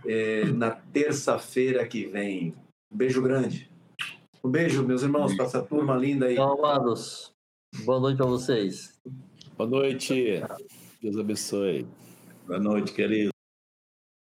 é, na terça-feira que vem. Um beijo grande. Um beijo, meus irmãos, para essa turma linda aí. Tchau, amados. Boa noite para vocês. Boa noite. Deus abençoe. Boa noite, querido.